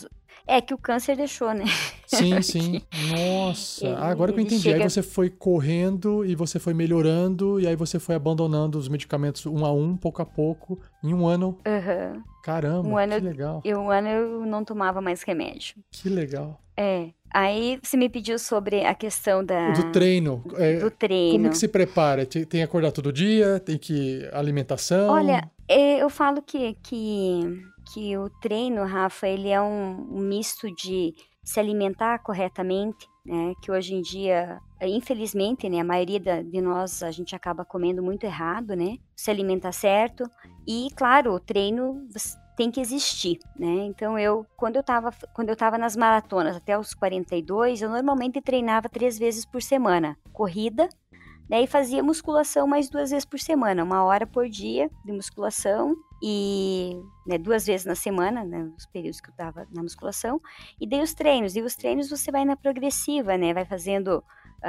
É que o câncer deixou, né? Sim, sim. Nossa. Ele, agora que eu entendi. Chega... Aí você foi correndo e você foi melhorando e aí você foi abandonando os medicamentos um a um, pouco a pouco, em um ano. Uhum. Caramba, um ano, que legal. Eu, um ano eu não tomava mais remédio. Que legal. É. Aí você me pediu sobre a questão da... Do treino. É, do treino. Como é que se prepara? Tem que acordar todo dia? Tem que... Alimentação? Olha, é, eu falo que... que que o treino, Rafa, ele é um, misto de se alimentar corretamente, né? Que hoje em dia, infelizmente, né, a maioria da, de nós a gente acaba comendo muito errado, né? Se alimentar certo e, claro, o treino tem que existir, né? Então eu, quando eu tava, quando eu tava nas maratonas até os 42, eu normalmente treinava três vezes por semana, corrida, E fazia musculação mais duas vezes por semana, uma hora por dia de musculação e né, duas vezes na semana, né, nos períodos que eu estava na musculação, e dei os treinos. E os treinos você vai na progressiva, né? Vai fazendo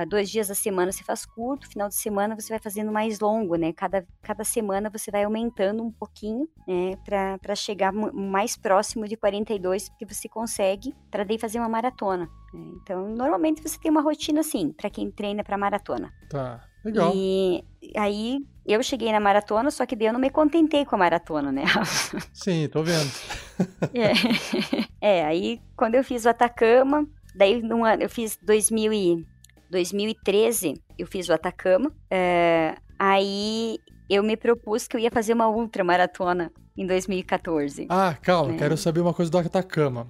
dois dias da semana você faz curto, final de semana você vai fazendo mais longo, né? Cada, cada semana você vai aumentando um pouquinho, né? Para chegar mais próximo de 42 que você consegue, para daí fazer uma maratona. Né? Então, normalmente você tem uma rotina assim, para quem treina para maratona. Tá. Legal. E aí eu cheguei na maratona, só que daí eu não me contentei com a maratona, né? Sim, tô vendo. é. é, aí quando eu fiz o Atacama, daí no ano, eu fiz 2000 e, 2013, eu fiz o Atacama. É, aí eu me propus que eu ia fazer uma ultramaratona em 2014. Ah, calma, é. quero saber uma coisa do Atacama.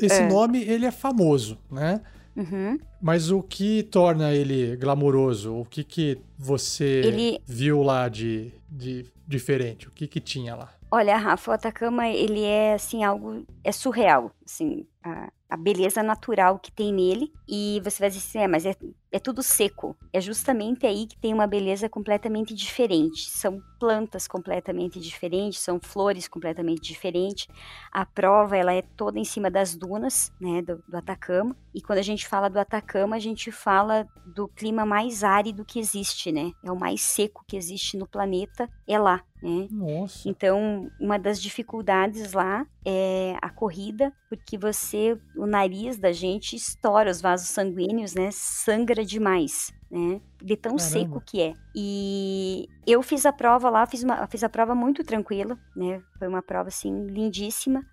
Esse é. nome, ele é famoso, né? Uhum. Mas o que torna ele glamouroso? O que que você ele... viu lá de, de diferente? O que que tinha lá? Olha, Rafa, o Atacama, ele é, assim, algo... É surreal, assim a, a, beleza natural que tem nele. E você vai dizer assim, é, mas é, é tudo seco. É justamente aí que tem uma beleza completamente diferente. São plantas completamente diferentes, são flores completamente diferentes. A prova, ela é toda em cima das dunas, né, do, do Atacama. E quando a gente fala do Atacama, a gente fala do clima mais árido que existe, né? É o mais seco que existe no planeta, é lá. Né? Nossa. Então, uma das dificuldades lá é a corrida, porque você, o nariz da gente estoura os vasos sanguíneos, né? Sangra demais, né? De tão Caramba. seco que é. E eu fiz a prova lá, fiz, uma, fiz a prova muito tranquila, né? Foi uma prova, assim, lindíssima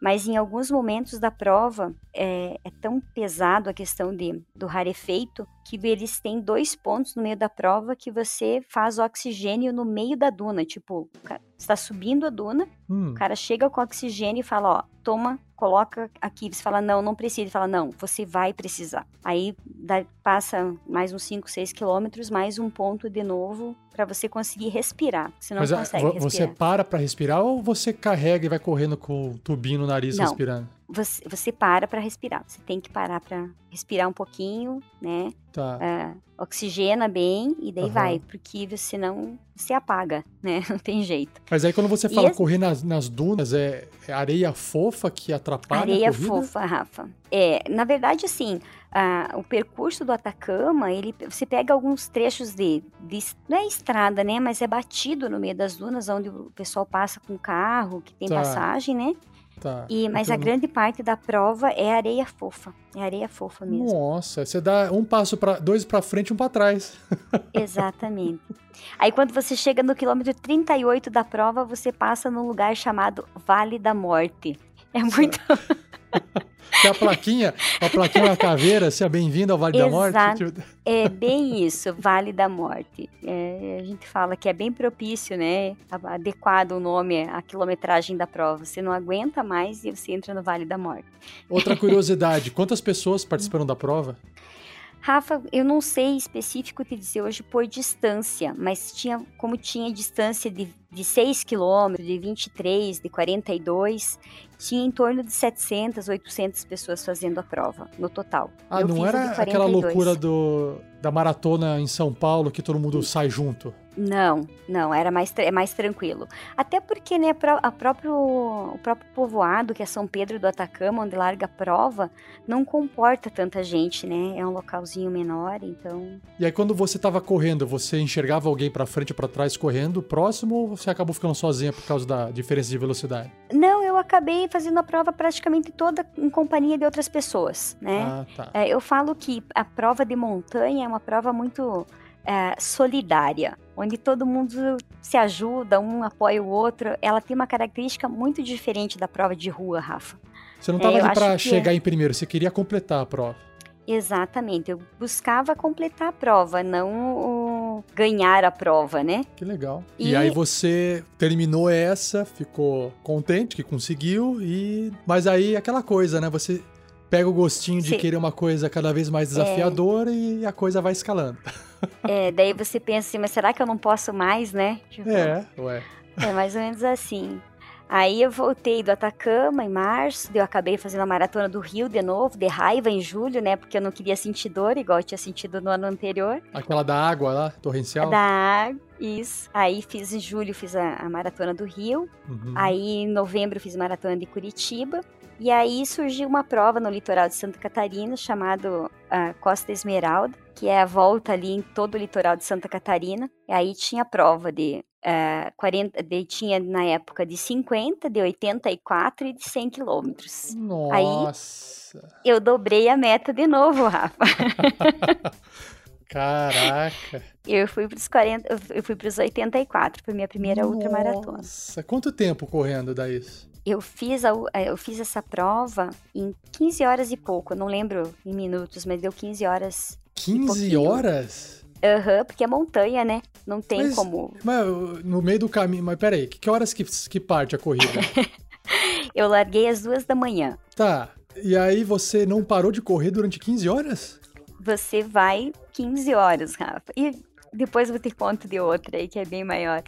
mas em alguns momentos da prova é, é, tão pesado a questão de, do rarefeito que eles têm dois pontos no meio da prova que você faz o oxigênio no meio da duna. Tipo, está subindo a duna, hum. o cara chega com oxigênio e fala, ó, toma, coloca aqui. Você fala, não, não precisa. Ele fala, não, você vai precisar. Aí dá, passa mais uns 5, 6 quilômetros, mais um ponto de novo para você conseguir respirar. Você não Mas, consegue respirar. Você para para respirar ou você carrega e vai correndo com o tubinho no nariz não. respirando? Você, você para para respirar. Você tem que parar para respirar um pouquinho, né? Tá. Uh, oxigena bem e daí uhum. vai, porque senão se apaga, né? Não tem jeito. Mas aí quando você fala e correr nas, nas dunas, é, é, areia fofa que atrapalha areia a corrida? fofa, Rafa. É, na verdade, assim, uh, o percurso do Atacama, ele, você pega alguns trechos de, de, não é estrada, né? Mas é batido no meio das dunas, onde o pessoal passa com carro, que tem tá. passagem, né? Tá. E, mas então... a grande parte da prova é areia fofa. É areia fofa mesmo. Nossa, você dá um passo para dois para frente, um para trás. Exatamente. Aí quando você chega no quilômetro 38 da prova, você passa num lugar chamado Vale da Morte. É muito Tem a plaquinha, a plaquinha uma caveira, seja bem-vindo ao Vale Exato. da Morte. Tipo, é bem isso, Vale da Morte. É, a gente fala que é bem propício, né? Adequado o nome à quilometragem da prova. Você não aguenta mais e você entra no Vale da Morte. Outra curiosidade, quantas pessoas participaram da prova? Rafa, eu não sei específico te dizer hoje por distância, mas tinha como tinha distância de, de 6 quilômetros, de 23, de 42, tinha em torno de 700, 800 pessoas fazendo a prova no total. Ah, eu não era aquela loucura do, da maratona em São Paulo que todo mundo sai junto? Não, não, era mais, é mais tranquilo. Até porque, né, a próprio, o próprio povoado, que é São Pedro do Atacama, onde larga a prova, não comporta tanta gente, né? É um localzinho menor, então... E aí, quando você estava correndo, você enxergava alguém para frente ou para trás correndo próximo ou você acabou ficando sozinha por causa da diferença de velocidade? Não, eu acabei fazendo a prova praticamente toda em companhia de outras pessoas, né? Ah, tá. É, eu falo que a prova de montanha é uma prova muito é, solidária, onde todo mundo se ajuda, um apoia o outro. Ela tem uma característica muito diferente da prova de rua, Rafa. Você não estava é, ali para chegar é... em primeiro, você queria completar a prova. Exatamente, eu buscava completar a prova, não ganhar a prova, né? Que legal. E... e... aí você terminou essa, ficou contente que conseguiu e mas aí aquela coisa, né? Você pega o gostinho de Sim. querer uma coisa cada vez mais desafiadora é... e a coisa vai escalando. É, daí você pensa assim, mas será que eu não posso mais, né? Tipo, é, ué. É mais ou menos assim. Aí eu voltei do Atacama em março, eu acabei fazendo a maratona do Rio de novo, de raiva em julho, né? Porque eu não queria sentir dor, igual eu tinha sentido no ano anterior. Aquela da água lá, torrencial? Da água, isso. Aí fiz em julho, fiz a, a maratona do Rio. Uhum. Aí em novembro fiz maratona de Curitiba. E aí surgiu uma prova no litoral de Santa Catarina chamado a Costa Esmeralda, que é a volta ali em todo o litoral de Santa Catarina. E aí tinha prova de Uh, 40, de, tinha na época de 50, de 84 e de 100 quilômetros. Nossa! Aí eu dobrei a meta de novo, Rafa. Caraca! Eu fui para os 40, eu fui para os 84, foi minha primeira Nossa. ultramaratona. Nossa, quanto tempo correndo dá isso? Eu fiz, a, eh, eu fiz essa prova em 15 horas e pouco, eu não lembro em minutos, mas deu 15 horas. 15 horas? Aham, uhum, porque é montanha, né? Não tem mas, como. Mas no meio do caminho. Mas peraí, que horas que, que parte a corrida? eu larguei às duas da manhã. Tá. E aí você não parou de correr durante 15 horas? Você vai 15 horas, Rafa. E depois eu te conto de outra aí que é bem maior.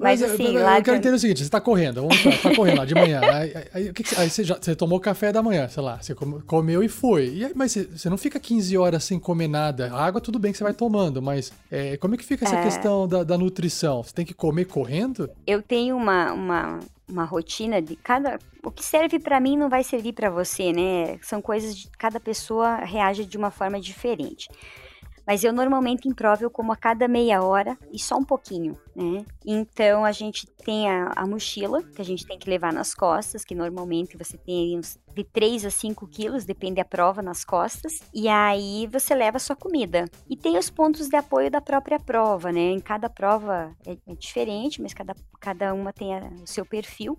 Mas, Mas assim, eu, lá. Eu quero entender o seguinte: você tá correndo, vamos lá, tá correndo lá de manhã. Aí, aí, que que, aí você, já, você tomou café da manhã, sei lá, você comeu e foi. E aí, mas você, você, não fica 15 horas sem comer nada. A água, tudo bem que você vai tomando, mas é, como é que fica essa é... questão da, da, nutrição? Você tem que comer correndo? Eu tenho uma, uma, uma rotina de cada. O que serve para mim não vai servir para você, né? São coisas de cada pessoa reage de uma forma diferente. Mas eu normalmente em prova eu como a cada meia hora e só um pouquinho, né? Então a gente tem a, a mochila que a gente tem que levar nas costas, que normalmente você tem uns de 3 a 5 quilos, depende da prova nas costas. E aí você leva a sua comida. E tem os pontos de apoio da própria prova, né? Em cada prova é, é diferente, mas cada, cada uma tem a, o seu perfil.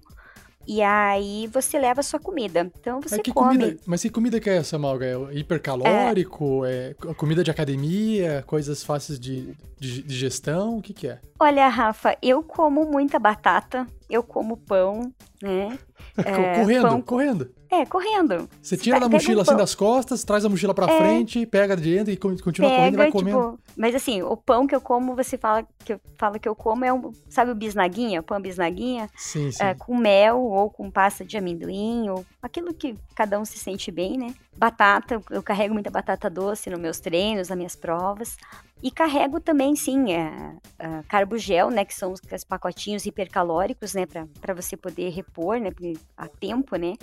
E aí você leva a sua comida. Então você que come. Comida, mas que comida que é essa, Malga? É hipercalórico? É... é comida de academia? Coisas fáceis de, de, de gestão? O que, que é? Olha, Rafa, eu como muita batata, eu como pão, né? É, correndo, pão... correndo. É, correndo. Você tira da mochila um assim das costas, traz a mochila pra é. frente, pega de dentro e continua pega, correndo e vai tipo, comendo. Mas assim, o pão que eu como, você fala que eu, fala que eu como é um, sabe o bisnaguinha, pão bisnaguinha? Sim, sim. É, com mel ou com pasta de amendoim, ou aquilo que cada um se sente bem, né? Batata, eu carrego muita batata doce nos meus treinos, nas minhas provas. E carrego também, sim, é, é, carbogel, né, que são os, os pacotinhos hipercalóricos, né, para você poder repor, né, a tempo, né,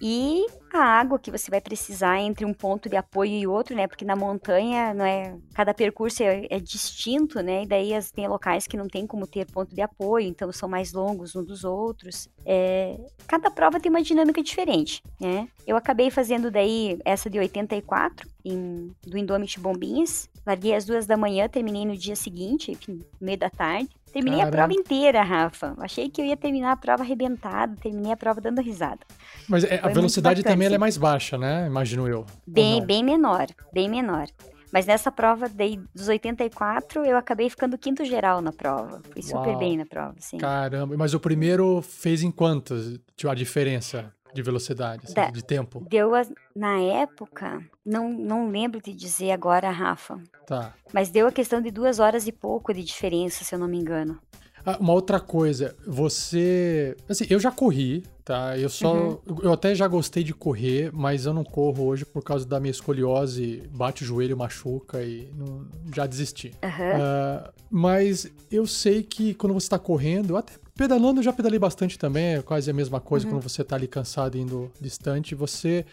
e a água que você vai precisar entre um ponto de apoio e outro, né? Porque na montanha, não é, cada percurso é, é distinto, né? E daí as, tem locais que não tem como ter ponto de apoio, então são mais longos uns dos outros. É, cada prova tem uma dinâmica diferente, né? Eu acabei fazendo daí essa de 84 em, do Indomit Bombinhas. Larguei às duas da manhã, terminei no dia seguinte, enfim, meio da tarde. Terminei Caramba. a prova inteira, Rafa. Achei que eu ia terminar a prova arrebentada, terminei a prova dando risada. Mas é, a velocidade também é mais baixa, né? Imagino eu. Bem, bem menor, bem menor. Mas nessa prova dei, dos 84, eu acabei ficando quinto geral na prova. Fui super Uau. bem na prova, sim. Caramba, mas o primeiro fez em quantos a diferença? De velocidade, assim, da, de tempo? Deu, a, na época, não, não lembro de dizer agora, Rafa. Tá. Mas deu a questão de duas horas e pouco de diferença, se eu não me engano. Ah, uma outra coisa, você. Assim, eu já corri, tá? Eu só. Uhum. Eu até já gostei de correr, mas eu não corro hoje por causa da minha escoliose. Bate o joelho, machuca e não, já desisti. Uhum. Uh, mas eu sei que quando você tá correndo, até pedalando eu já pedalei bastante também, é quase a mesma coisa uhum. quando você tá ali cansado indo distante. Você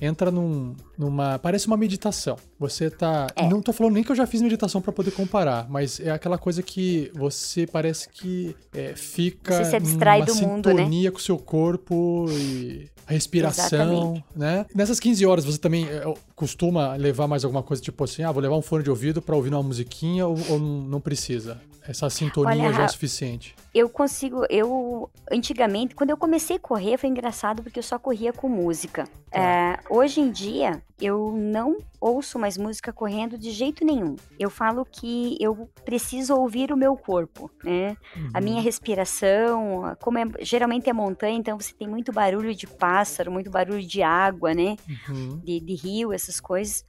entra num, numa. Parece uma meditação. Você tá. É. Não tô falando nem que eu já fiz meditação para poder comparar, mas é aquela coisa que você parece que é, fica. Você se abstrai do mundo, né? sintonia com o seu corpo e a respiração, Exatamente. né? Nessas 15 horas você também é, costuma levar mais alguma coisa, tipo assim, ah, vou levar um fone de ouvido para ouvir uma musiquinha ou, ou não precisa? Essa sintonia Olha, já é suficiente. Eu consigo, eu antigamente, quando eu comecei a correr, foi engraçado porque eu só corria com música. Tá. É, hoje em dia, eu não ouço mais música correndo de jeito nenhum. Eu falo que eu preciso ouvir o meu corpo, né? Uhum. A minha uhum. respiração, como é, geralmente é montanha, então você tem muito barulho de pássaro, muito barulho de água, né? Uhum. De, de rio, essas coisas.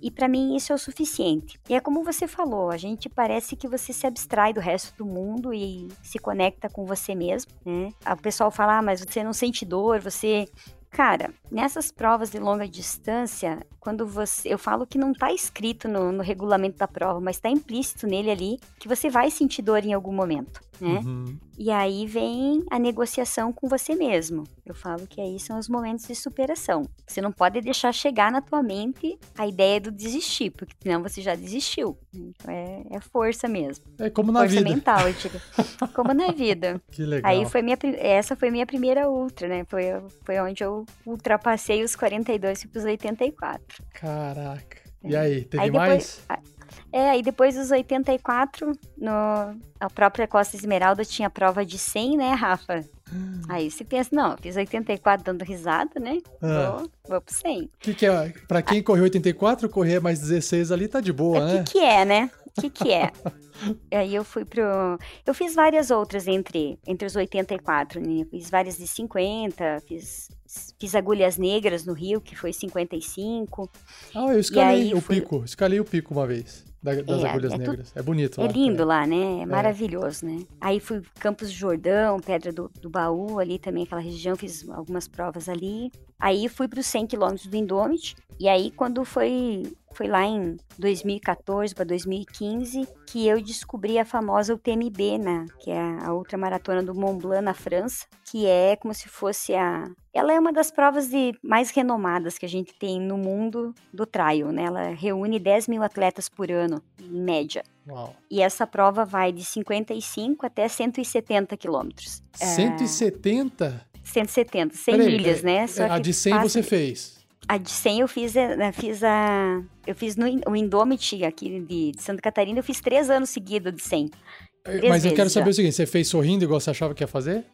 E para mim isso é o suficiente. E é como você falou, a gente parece que você se abstrai do resto do mundo e se conecta com você mesmo, né? O pessoal fala, ah, mas você não sente dor, você Cara, nessas provas de longa distância, quando você. Eu falo que não está escrito no, no, regulamento da prova, mas está implícito nele ali que você vai sentir dor em algum momento, né? Uhum. E aí vem a negociação com você mesmo. Eu falo que aí são os momentos de superação. Você não pode deixar chegar na tua mente a ideia do desistir, porque senão você já desistiu. Então é, é força mesmo. É como na força vida. mental, eu digo. Como na vida. Que legal. Aí foi minha, essa foi minha primeira ultra, né? Foi, foi onde eu ultrapassei os 42 e pros 84. Caraca. E aí, teve Aí mais? É, aí depois dos 84, no, a própria Costa Esmeralda tinha prova de 100, né, Rafa? Aí você pensa, não, fiz 84 dando risada, né? Ah. Vou, vou pro 100. O que, que é? Pra quem correu 84, correr mais 16 ali tá de boa, O né? que que é, né? O que que é? Aí eu fui pro... Eu fiz várias outras entre, entre os 84, né? Fiz várias de 50, fiz, fiz Agulhas Negras no Rio, que foi 55. Ah, eu escalei o fui- pico. Escalei o pico uma vez. da- das É, agulhas é tu- negras. É bonito É lá. lindo lá, né? É maravilhoso, né? Aí fui Campos do Jordão, Pedra do, do Baú, ali também, aquela região, fiz algumas provas ali. Aí fui para os 100 quilômetros do Indomit. E aí, quando foi, foi lá em 2014 para 2015, que eu descobri a famosa UTMB, né? Que é a outra maratona do Mont Blanc, na França, que é como se fosse a... Ela é uma das provas de mais renomadas que a gente tem no mundo do trail, né? Ela reúne 10 mil atletas por ano, em média. Uau. E essa prova vai de 55 até 170 quilômetros. 170? 170, 100 Peraí, milhas, né? Só a de 100 passa- você fez. A de 100 eu fiz, eh, né, fiz a... Eu fiz no o Indomit aqui de, de Santa Catarina, eu fiz três anos seguidos de 100. Três Mas eu quero saber já. o seguinte: você fez sorrindo igual você achava que ia fazer?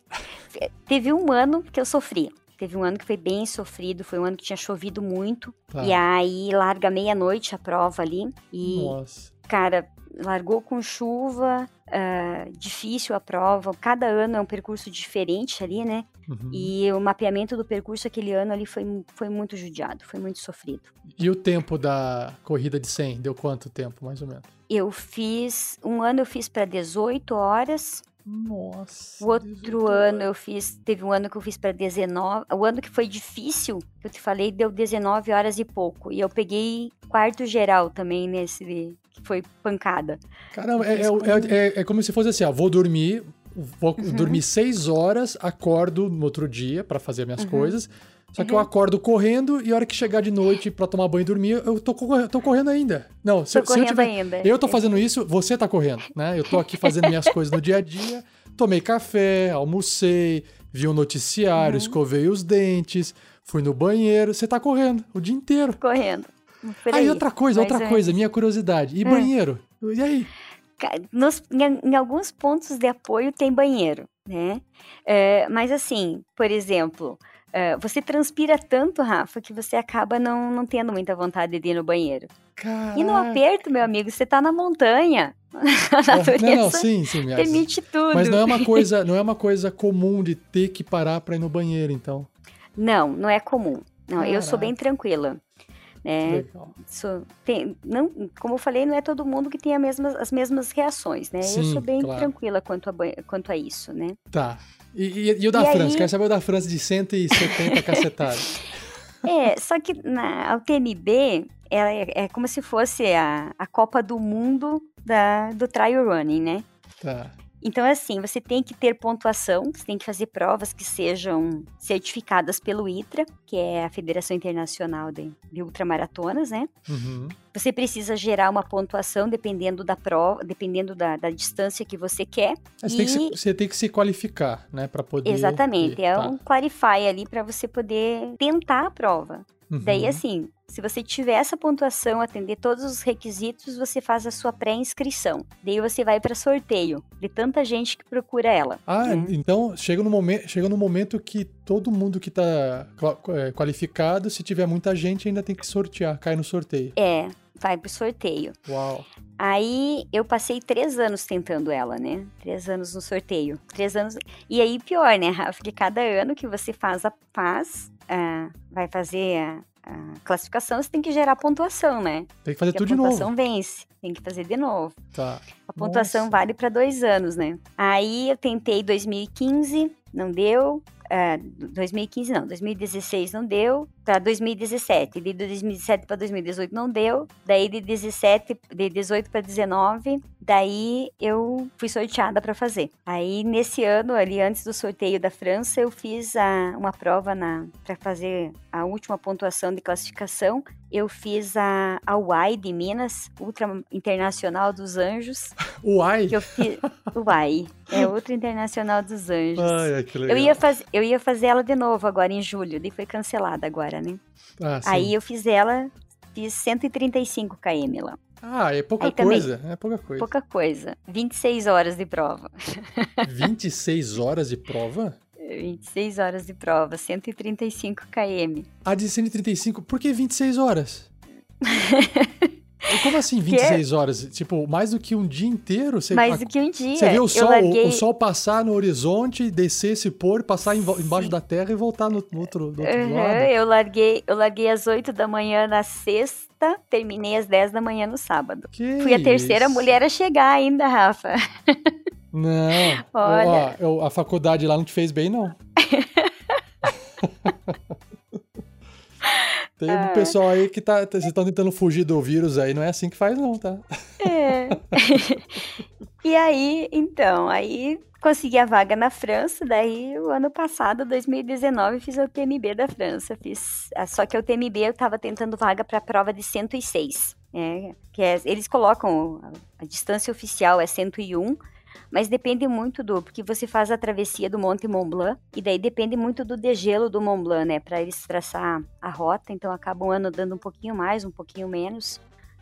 Teve um ano que eu sofri. Teve um ano que foi bem sofrido, foi um ano que tinha chovido muito. Tá. E aí larga meia-noite a prova ali. E Nossa. cara, largou com chuva, ah, difícil a prova. Cada ano é um percurso diferente ali, né? Uhum. E o mapeamento do percurso aquele ano ali foi, foi muito judiado, foi muito sofrido. E o tempo da corrida de 100? Deu quanto tempo, mais ou menos? Eu fiz, um ano eu fiz para 18 horas, Nossa. o outro 18 ano eu fiz, teve um ano que eu fiz para 19, o ano que foi difícil, que eu te falei, deu 19 horas e pouco. E eu peguei quarto geral também nesse, que foi pancada. Caramba, é, é, é- é como se fosse assim: ó, vou dormir, vou Uhum. dormir seis horas, acordo no outro dia pra fazer minhas Uhum. coisas. Só que eu acordo correndo e a hora que chegar de noite pra tomar banho e dormir, eu tô, tô correndo ainda. Não, se, Tô eu- se eu correndo tiver. ainda. Eu tô fazendo isso, você tá correndo, né? Eu tô aqui fazendo minhas coisas no dia a dia. Tomei café, almocei, vi um noticiário, Uhum. escovei os dentes, fui no banheiro. Você tá correndo o dia inteiro. Correndo. Aí, aí. outra coisa, outra é- coisa, minha curiosidade. E Hum. banheiro? E aí? Nos- em, em alguns pontos de apoio tem banheiro, né? É, mas assim, por exemplo, é, você transpira tanto, Rafa, que você acaba não, não tendo muita vontade de ir no banheiro. E no Caraca. aperto, meu amigo, você tá na montanha. A natureza Não, não, sim, sim. Permite tudo. mas não é uma coisa, não é uma coisa comum de ter que parar pra ir no banheiro, então. Não, não é comum. Não, eu sou Caraca. bem tranquila. É, Legal. sou- tem- não, como eu falei, não é todo mundo que tem a mesma- as mesmas reações, né? eu Sim, sou bem claro. tranquila quanto a, quanto a isso, né? Tá. E, e- e o da E França? aí- Quero saber o da França de 170 cacetadas. É, só que na a UTMB ela é, é como se fosse a, a Copa do Mundo da, do trail running, né? Tá. Então, assim, você tem que ter pontuação, você tem que fazer provas que sejam certificadas pelo ITRA, que é a Federação Internacional de, de Ultramaratonas, né? Uhum. Você precisa gerar uma pontuação dependendo da prova, dependendo da, da distância que você quer. Mas tem que se- E- você tem que se qualificar, né? Pra poder. Exatamente, ir. é Tá. um clarify ali para você poder tentar a prova. Uhum. Daí, assim, se você tiver essa pontuação, atender todos os requisitos, você faz a sua pré-inscrição. Daí você vai para sorteio de tanta gente que procura ela. Ah, né? então chega no, momento, chega no momento que todo mundo que tá qua- é, qualificado, se tiver muita gente, ainda tem que sortear, cai no sorteio. É, vai pro sorteio. Uau. Aí eu passei três anos tentando ela, né? Três anos no sorteio. Três anos. E aí, pior, né, Rafa? Que cada ano que você faz a faz, ah, vai fazer a, a classificação, você tem que gerar pontuação, né? Tem que fazer Porque tudo a de pontuação novo. vence. Tem que fazer de novo. Tá. A pontuação Nossa. vale para dois anos, né? Aí eu tentei 2015, não deu. Ah, 2015 não, 2016 não deu. para 2017. De 2017 para 2018 não deu. Daí de 17, de 18 para 19, daí eu fui sorteada para fazer. Aí nesse ano, ali antes do sorteio da França, eu fiz a, uma prova para fazer a última pontuação de classificação. Eu fiz a, a UAI de Minas, Ultra Internacional dos Anjos. UAI? Eu fiz, UAI, é Ultra Internacional dos Anjos. Ai, que legal. Eu ia, faz, eu ia fazer ela de novo agora em julho, daí foi cancelada agora, né? Ah, Aí eu fiz ela, fiz 135 km lá. Ah, é pouca Aí coisa, também, é pouca coisa. Pouca coisa. 26 horas de prova. 26 horas de prova? 26 horas de prova, 135 km. A de 135, por que 26 horas? Como assim 26 que? horas? Tipo, mais do que um dia inteiro? Você, mais do que um dia. Você vê o sol, larguei... o, o, sol passar no horizonte, descer, se pôr, passar em, embaixo da terra e voltar no, no outro, no outro uhum, lado. Eu larguei, eu larguei às 8 da manhã na sexta, terminei às 10 da manhã no sábado. Que Fui a terceira isso? mulher a chegar ainda, Rafa. Não. Olha. Ó, eu, a faculdade lá não te fez bem, não. Tem um pessoal aí que tá. Vocês estão tentando fugir do vírus aí, não é assim que faz, não, tá? É. e aí, então, aí consegui a vaga na França, daí o ano passado, 2019, fiz o TMB da França. Fiz, ah, só que o TMB eu tava tentando vaga para a prova de 106. Né? Que é, eles colocam a, a distância oficial é 101 mas depende muito do, porque você faz a travessia do Monte Mont Blanc, e daí depende muito do degelo do Mont Blanc, né, para eles traçar a rota, então acaba um ano dando um pouquinho mais, um pouquinho menos.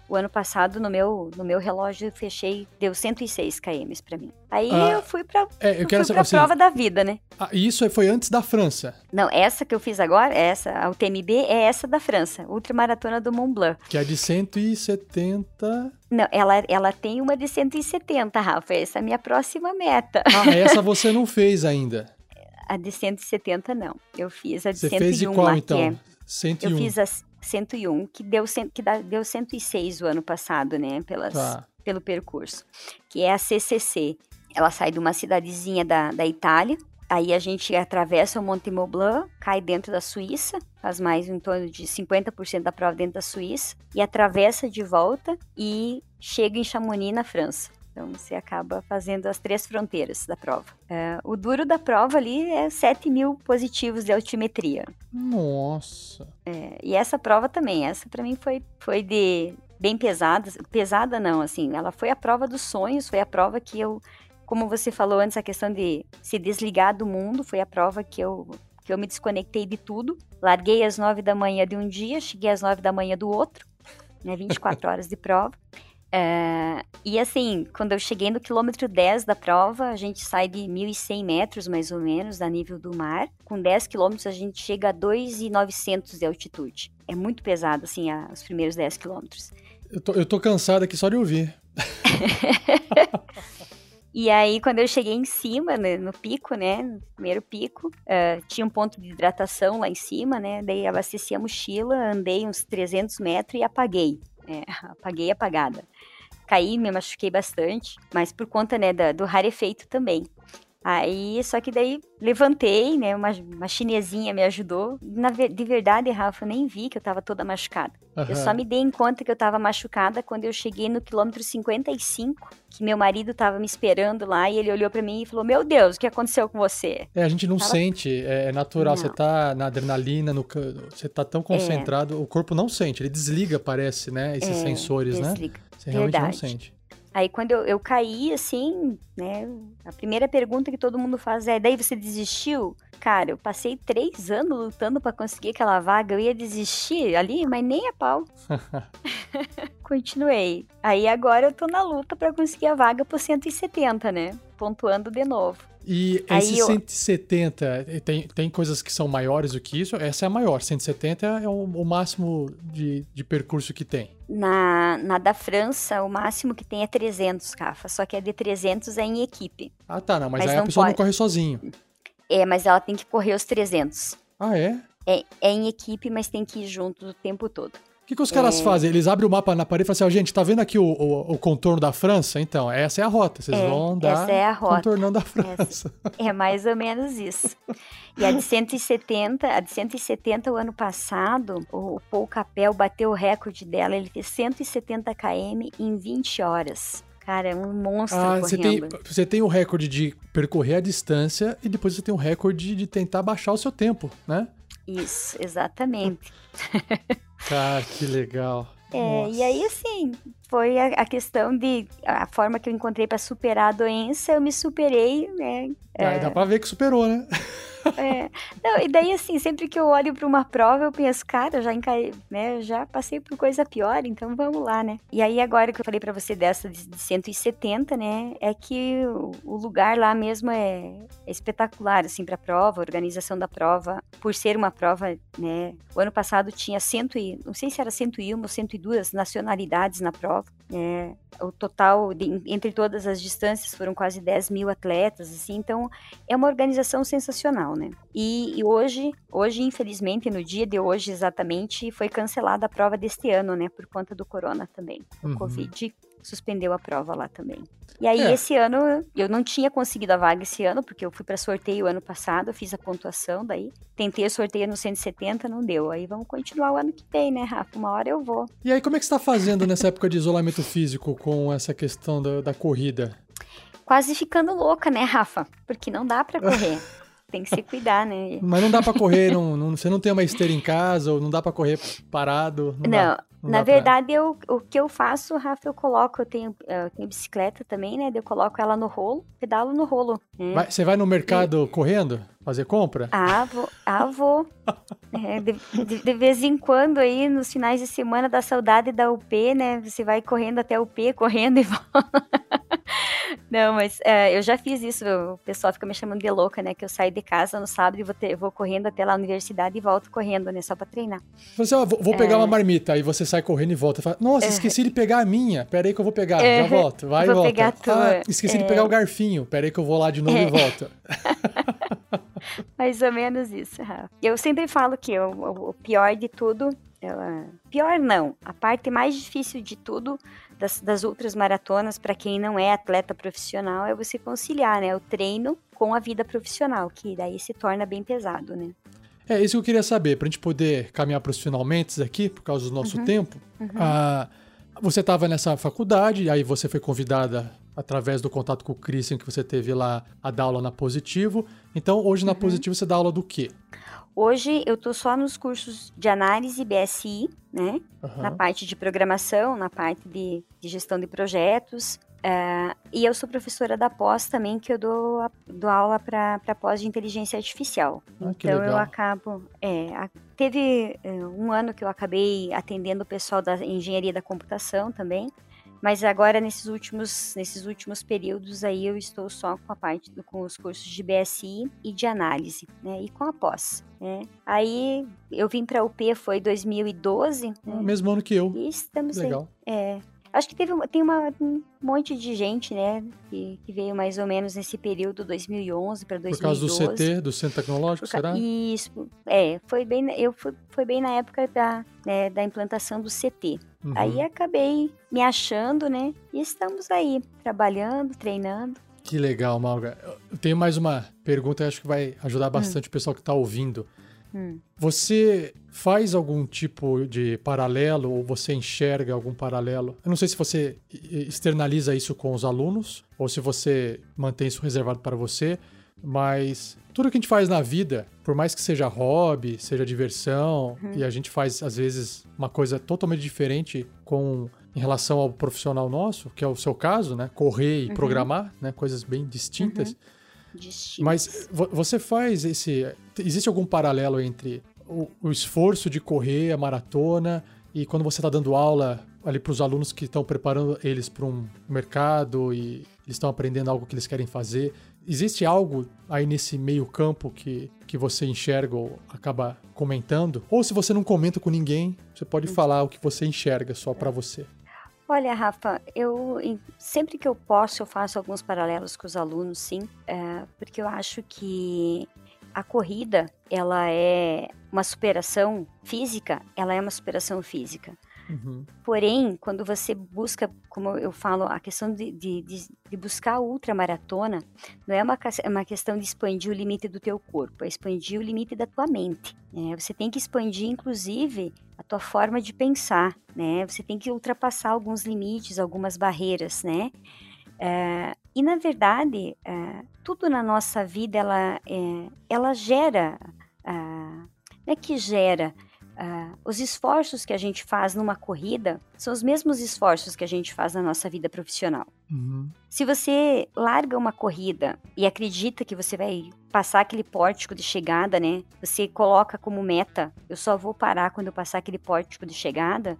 O ano passado, no meu, no meu relógio, fechei, deu 106 km para mim. Aí ah, eu fui pra, é, eu fui pra assim, prova da vida, né? Ah, isso foi antes da França? Não, essa que eu fiz agora, essa, a UTMB, é essa da França, Ultramaratona do Mont Blanc. Que é de 170... Não, ela, ela tem uma de 170, Rafa, essa é a minha próxima meta. Ah, essa você não fez ainda? A de 170 não, eu fiz a de você 101 fez de qual, lá, então? É, 101. Eu fiz a 101, que deu, que deu 106 o ano passado, né, pelas, tá. pelo percurso, que é a CCC. Ela sai de uma cidadezinha da, da Itália, aí a gente atravessa o Monte Mont Blanc, cai dentro da Suíça, faz mais em torno de 50% da prova dentro da Suíça, e atravessa de volta e chega em Chamonix, na França. Então você acaba fazendo as três fronteiras da prova. É, o duro da prova ali é 7 mil positivos de altimetria. Nossa! É, e essa prova também, essa para mim foi, foi de bem pesada. Pesada não, assim, ela foi a prova dos sonhos, foi a prova que eu, como você falou antes, a questão de se desligar do mundo, foi a prova que eu que eu me desconectei de tudo. Larguei às 9 da manhã de um dia, cheguei às 9 da manhã do outro, né, 24 horas de prova. É, e assim, quando eu cheguei no quilômetro 10 da prova, a gente sai de 1.100 metros, mais ou menos, da nível do mar. Com 10 quilômetros, a gente chega a 2.900 de altitude. É muito pesado, assim, a, os primeiros 10 quilômetros. Eu tô, eu tô cansado aqui só de ouvir. E aí, quando eu cheguei em cima, né, no pico, né, no primeiro pico, uh, tinha um ponto de hidratação lá em cima, né, daí abasteci a mochila, andei uns 300 metros e apaguei. É, apaguei apagada caí, me machuquei bastante, mas por conta, né, da, do rarefeito também. Aí, só que daí levantei, né? Uma, uma chinesinha me ajudou. Na, de verdade, Rafa, eu nem vi que eu tava toda machucada. Uhum. Eu só me dei em conta que eu tava machucada quando eu cheguei no quilômetro 55, que meu marido tava me esperando lá e ele olhou para mim e falou: Meu Deus, o que aconteceu com você? É, a gente não tava... sente, é, é natural. Não. Você tá na adrenalina, no, você tá tão concentrado, é. o corpo não sente, ele desliga, parece, né? Esses é, sensores, né? desliga. né? Você realmente Verdade. não sente. Aí quando eu, eu caí, assim, né? A primeira pergunta que todo mundo faz é: daí você desistiu? Cara, eu passei três anos lutando para conseguir aquela vaga. Eu ia desistir ali, mas nem a pau. Continuei. Aí agora eu tô na luta para conseguir a vaga por 170, né? Pontuando de novo. E esse eu... 170, tem, tem coisas que são maiores do que isso? Essa é a maior, 170 é o, o máximo de, de percurso que tem. Na, na da França, o máximo que tem é 300, Cafa, só que a de 300 é em equipe. Ah, tá, não, mas, mas aí não a pessoa pode. não corre sozinho. É, mas ela tem que correr os 300. Ah, é? é? É em equipe, mas tem que ir junto o tempo todo. O que, que os caras é... fazem? Eles abrem o mapa na parede e falam assim, ó, oh, gente, tá vendo aqui o, o, o, contorno da França? Então, essa é a rota. Vocês é, vão dar essa é contornando a França. é mais ou menos isso. E a de 170, a de 170 o ano passado, o, o Paul Capel bateu o recorde dela. Ele fez 170 km em 20 horas. Cara, é um monstro ah, Você tem, você tem o recorde de percorrer a distância e depois você tem o recorde de tentar baixar o seu tempo, né? Isso, exatamente. Cara, que legal. É, e aí, assim, foi a, a, questão de. A forma que eu encontrei para superar a doença, eu me superei, né? É, dá pra ver que superou, né? É. Não, e daí, assim, sempre que eu olho para uma prova, eu penso, cara, eu já, encaí, né, já passei por coisa pior, então vamos lá, né? E aí, agora que eu falei para você dessa de, de 170, né, é que o, lugar lá mesmo é, é espetacular, assim, para a prova, a organização da prova, por ser uma prova, né, o ano passado tinha cento e, não sei se era 101 ou 102 nacionalidades na prova, é, o total, de, entre todas as distâncias, foram quase 10 mil atletas, assim, então é uma organização sensacional, né? E, e, hoje, hoje, infelizmente, no dia de hoje exatamente, foi cancelada a prova deste ano, né? Por conta do corona também. O uhum. Covid suspendeu a prova lá também. E aí, é. esse ano, eu não tinha conseguido a vaga esse ano, porque eu fui para sorteio ano passado, fiz a pontuação daí. Tentei o sorteio no 170, não deu. Aí vamos continuar o ano que vem, né, Rafa? Uma hora eu vou. E aí, como é que você está fazendo nessa época de isolamento físico com essa questão da, da corrida? Quase ficando louca, né, Rafa? Porque não dá para correr. tem que se cuidar, né? Mas não dá para correr, não, não, você não tem uma esteira em casa, ou não dá para correr parado? Não, não na verdade, eu, o que eu faço, Rafa, eu coloco, eu tenho, eu tenho bicicleta também, né? Eu coloco ela no rolo, pedalo no rolo. Né? Vai, você vai no mercado e... correndo? Fazer compra? Ah, vou. Ah, vou. É, de, de, de, vez em quando aí, nos finais de semana da saudade da UP, né? Você vai correndo até a UP, correndo e volta. Não, mas é, eu já fiz isso. O pessoal fica me chamando de louca, né? Que eu saio de casa no sábado e vou, ter, vou correndo até lá na universidade e volto correndo, né? Só pra treinar. Você, ó, vou, vou pegar é... uma marmita, aí você sai correndo e volta. Fala, Nossa, é. esqueci de pegar a minha. Pera aí que eu vou pegar. Já é. volto. Vai e volta. Ah, esqueci de pegar o garfinho. Pera aí que eu vou lá de novo e volto. Mais ou menos isso, Rafa. Eu sempre falo que o, o pior de tudo. Ela... Pior não. A parte mais difícil de tudo das, das outras maratonas, para quem não é atleta profissional, é você conciliar né, o treino com a vida profissional, que daí se torna bem pesado, né? É isso que eu queria saber, para a gente poder caminhar para os finalmente aqui, por causa do nosso uhum, tempo. Uhum. Ah, você estava nessa faculdade, aí você foi convidada através do contato com o Christian que você teve lá a dar aula na Positivo. Então, hoje na uhum. Positivo você dá aula do quê? Hoje eu tô só nos cursos de análise BSI, né? Uhum. Na parte de programação, na parte de, de gestão de projetos. Uh, e eu sou professora da pós também, que eu dou, dou aula para pós de inteligência artificial. Ah, então eu acabo. É, a, teve uh, um ano que eu acabei atendendo o pessoal da engenharia da computação também. Mas agora, nesses últimos, nesses últimos períodos aí, eu estou só com a parte do, com os cursos de BSI e de análise, né? E com a pós. Né? Aí eu vim para a UP foi 2012. Né? Mesmo ano que eu. E estamos Legal. aí. É, Acho que teve, tem uma, um monte de gente, né, que, que, veio mais ou menos nesse período 2011 para 2012. Por causa do CT, do Centro Tecnológico, será? Isso, é, foi bem, eu fui, foi bem na época da, né, da implantação do CT. Uhum. Aí acabei me achando, né, e estamos aí, trabalhando, treinando. Que legal, Malga. Eu tenho mais uma pergunta, acho que vai ajudar bastante hum. o pessoal que está ouvindo. Hum. Você faz algum tipo de paralelo ou você enxerga algum paralelo? Eu não sei se você externaliza isso com os alunos ou se você mantém isso reservado para você, mas tudo que a gente faz na vida, por mais que seja hobby, seja diversão, uhum. e a gente faz às vezes uma coisa totalmente diferente com em relação ao profissional nosso, que é o seu caso, né? Correr e uhum. programar, né? Coisas bem distintas. Uhum Mas você faz esse. Existe algum paralelo entre o, o esforço de correr a maratona e quando você está dando aula ali para os alunos que estão preparando eles para um mercado e eles estão aprendendo algo que eles querem fazer? Existe algo aí nesse meio campo que, que você enxerga ou acaba comentando? Ou se você não comenta com ninguém, você pode falar o que você enxerga só para você. Olha, Rafa, eu sempre que eu posso eu faço alguns paralelos com os alunos, sim, é, porque eu acho que a corrida, ela é uma superação física, ela é uma superação física. Uhum. Porém, quando você busca, como eu falo, a questão de, de, de buscar a ultramaratona, não é uma, é uma questão de expandir o limite do teu corpo, é expandir o limite da tua mente. Né? Você tem que expandir, inclusive, a tua forma de pensar, né? Você tem que ultrapassar alguns limites, algumas barreiras, né? É, e na verdade, é, tudo na nossa vida ela, é, ela gera, não é que gera, Uh, os esforços que a gente faz numa corrida são os mesmos esforços que a gente faz na nossa vida profissional. Uhum. Se você larga uma corrida e acredita que você vai passar aquele pórtico de chegada, né? Você coloca como meta, eu só vou parar quando eu passar aquele pórtico de chegada.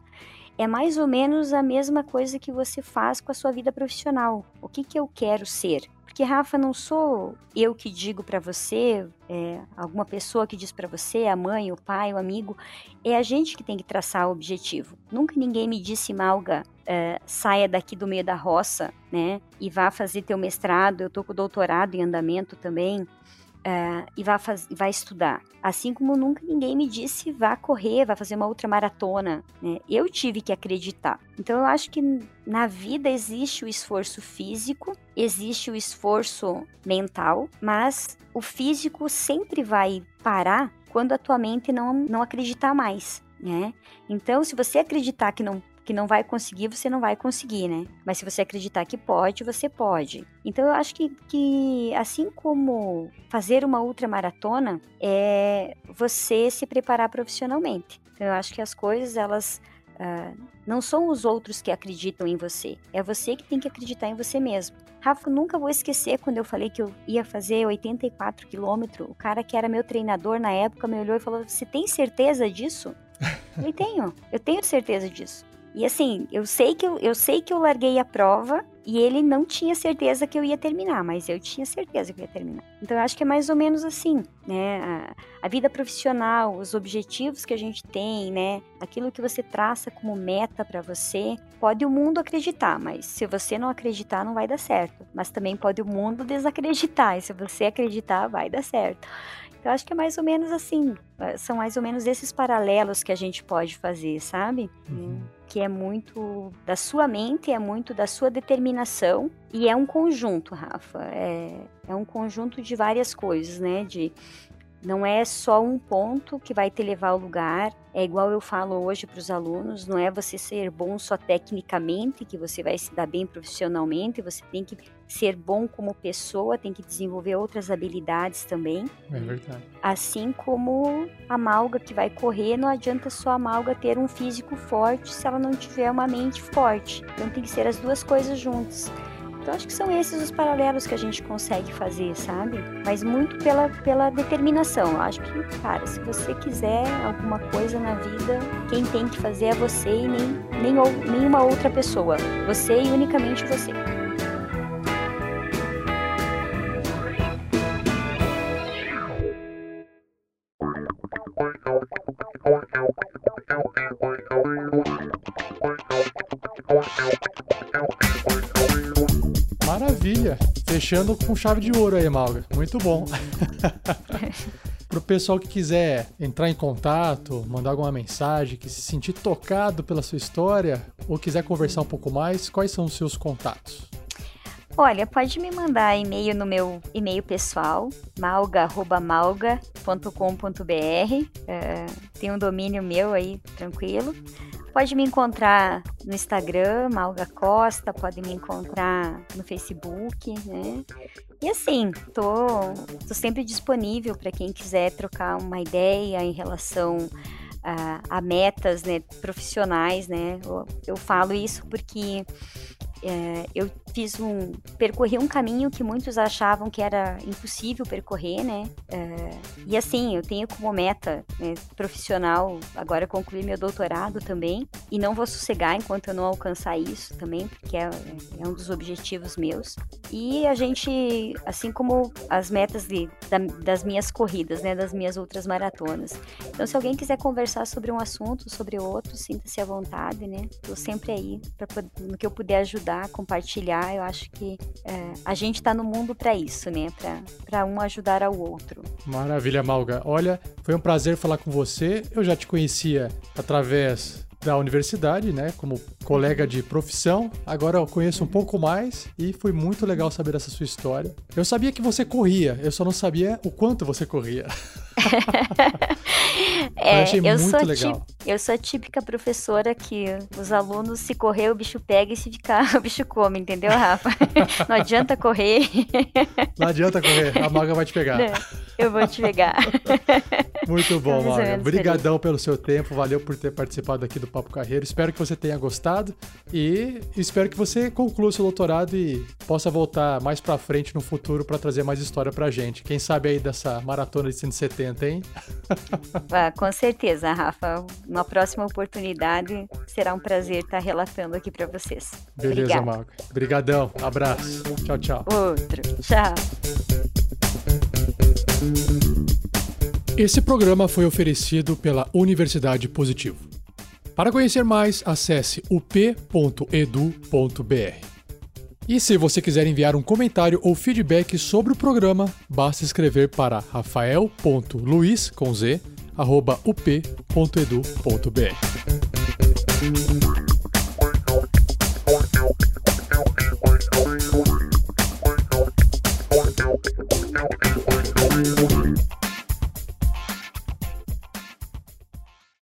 É mais ou menos a mesma coisa que você faz com a sua vida profissional. O que, que eu quero ser? Porque, Rafa, não sou eu que digo para você, é, alguma pessoa que diz para você, a mãe, o pai, o amigo. É a gente que tem que traçar o objetivo. Nunca ninguém me disse, Malga, é, saia daqui do meio da roça, né? E vá fazer teu mestrado. Eu tô com o doutorado em andamento também. Uh, e vai, faz, vai estudar. Assim como nunca ninguém me disse vá correr, vá fazer uma outra maratona. Né? Eu tive que acreditar. Então eu acho que na vida existe o esforço físico, existe o esforço mental, mas o físico sempre vai parar quando a tua mente não, não acreditar mais. Né? Então, se você acreditar que não que não vai conseguir, você não vai conseguir, né? Mas se você acreditar que pode, você pode. Então eu acho que, que assim como fazer uma ultramaratona é você se preparar profissionalmente. Então eu acho que as coisas, elas uh, não são os outros que acreditam em você, é você que tem que acreditar em você mesmo. Rafa, nunca vou esquecer quando eu falei que eu ia fazer 84 quilômetros. O cara que era meu treinador na época me olhou e falou: Você tem certeza disso? Eu tenho, eu tenho certeza disso. E assim, eu sei que eu, eu sei que eu larguei a prova e ele não tinha certeza que eu ia terminar, mas eu tinha certeza que eu ia terminar. Então eu acho que é mais ou menos assim, né? A, a vida profissional, os objetivos que a gente tem, né? Aquilo que você traça como meta para você, pode o mundo acreditar, mas se você não acreditar, não vai dar certo. Mas também pode o mundo desacreditar, e se você acreditar, vai dar certo. Eu acho que é mais ou menos assim. Eh, são mais ou menos esses paralelos que a gente pode fazer, sabe? Uhum. Que é muito da sua mente, é muito da sua determinação. E é um conjunto, Rafa. É, é um conjunto de várias coisas, né? De não é só um ponto que vai te levar ao lugar. É igual eu falo hoje para os alunos, não é você ser bom só tecnicamente que você vai se dar bem profissionalmente, você tem que ser bom como pessoa, tem que desenvolver outras habilidades também. É verdade. Assim como a malga que vai correr, não adianta só a malga ter um físico forte se ela não tiver uma mente forte. Então tem que ser as duas coisas juntas. Então acho que são esses os paralelos que a gente consegue fazer, sabe? Mas muito pela, pela determinação. Eu acho que, cara, se você quiser alguma coisa na vida, quem tem que fazer é você e nem, nem nenhuma outra pessoa. Você e unicamente você. Maravilha! Fechando com chave de ouro aí, Malga. Muito bom. Para o pessoal que quiser entrar em contato, mandar alguma mensagem, que se sentir tocado pela sua história ou quiser conversar um pouco mais, quais são os seus contatos? Olha, pode me mandar e-mail no meu e-mail pessoal, malga.malga.com.br. É, tem um domínio meu aí, tranquilo. Pode me encontrar no Instagram, Malga Costa, pode me encontrar no Facebook, né? E assim, tô, tô sempre disponível para quem quiser trocar uma ideia em relação a, a metas né, profissionais, né? Eu, eu falo isso porque é, eu fiz um percorri um caminho que muitos achavam que era impossível percorrer, né? É, e assim, eu tenho como meta né, profissional agora concluir meu doutorado também e não vou sossegar enquanto eu não alcançar isso também, porque é, é um dos objetivos meus. E a gente, assim como as metas de, da, das minhas corridas, né, das minhas outras maratonas. Então, se alguém quiser conversar sobre um assunto, sobre outro, sinta-se à vontade, né? Tô sempre aí para no que eu puder ajudar ajudar, compartilhar. Eu acho que é, a gente está no mundo para isso, né? Para um ajudar ao outro. Maravilha, Malga. Olha, foi um prazer falar com você. Eu já te conhecia através da universidade, né, como colega de profissão. Agora eu conheço um pouco mais e foi muito legal saber essa sua história. Eu sabia que você corria, eu só não sabia o quanto você corria. é, eu achei eu muito legal. Eu sou a típica professora que os alunos, se correr, o bicho pega e se ficar, o bicho come, entendeu, Rafa? Não adianta correr. Não adianta correr, a maga vai te pegar. Não, eu vou te pegar. Muito bom, Maga. Obrigadão pelo seu tempo, valeu por ter participado aqui do Papo Carreiro. Espero que você tenha gostado e espero que você conclua seu doutorado e possa voltar mais para frente no futuro para trazer mais história pra gente. Quem sabe aí dessa maratona de 170, hein? Ah, com certeza, Rafa. Na próxima oportunidade será um prazer estar relatando aqui para vocês. Beleza, Maga. Obrigadão. Abraço. Tchau, tchau. Outro. Tchau. Esse programa foi oferecido pela Universidade Positivo. Para conhecer mais, acesse up.edu.br. E se você quiser enviar um comentário ou feedback sobre o programa, basta escrever para rafael.luiz com z, arroba up.edu.br.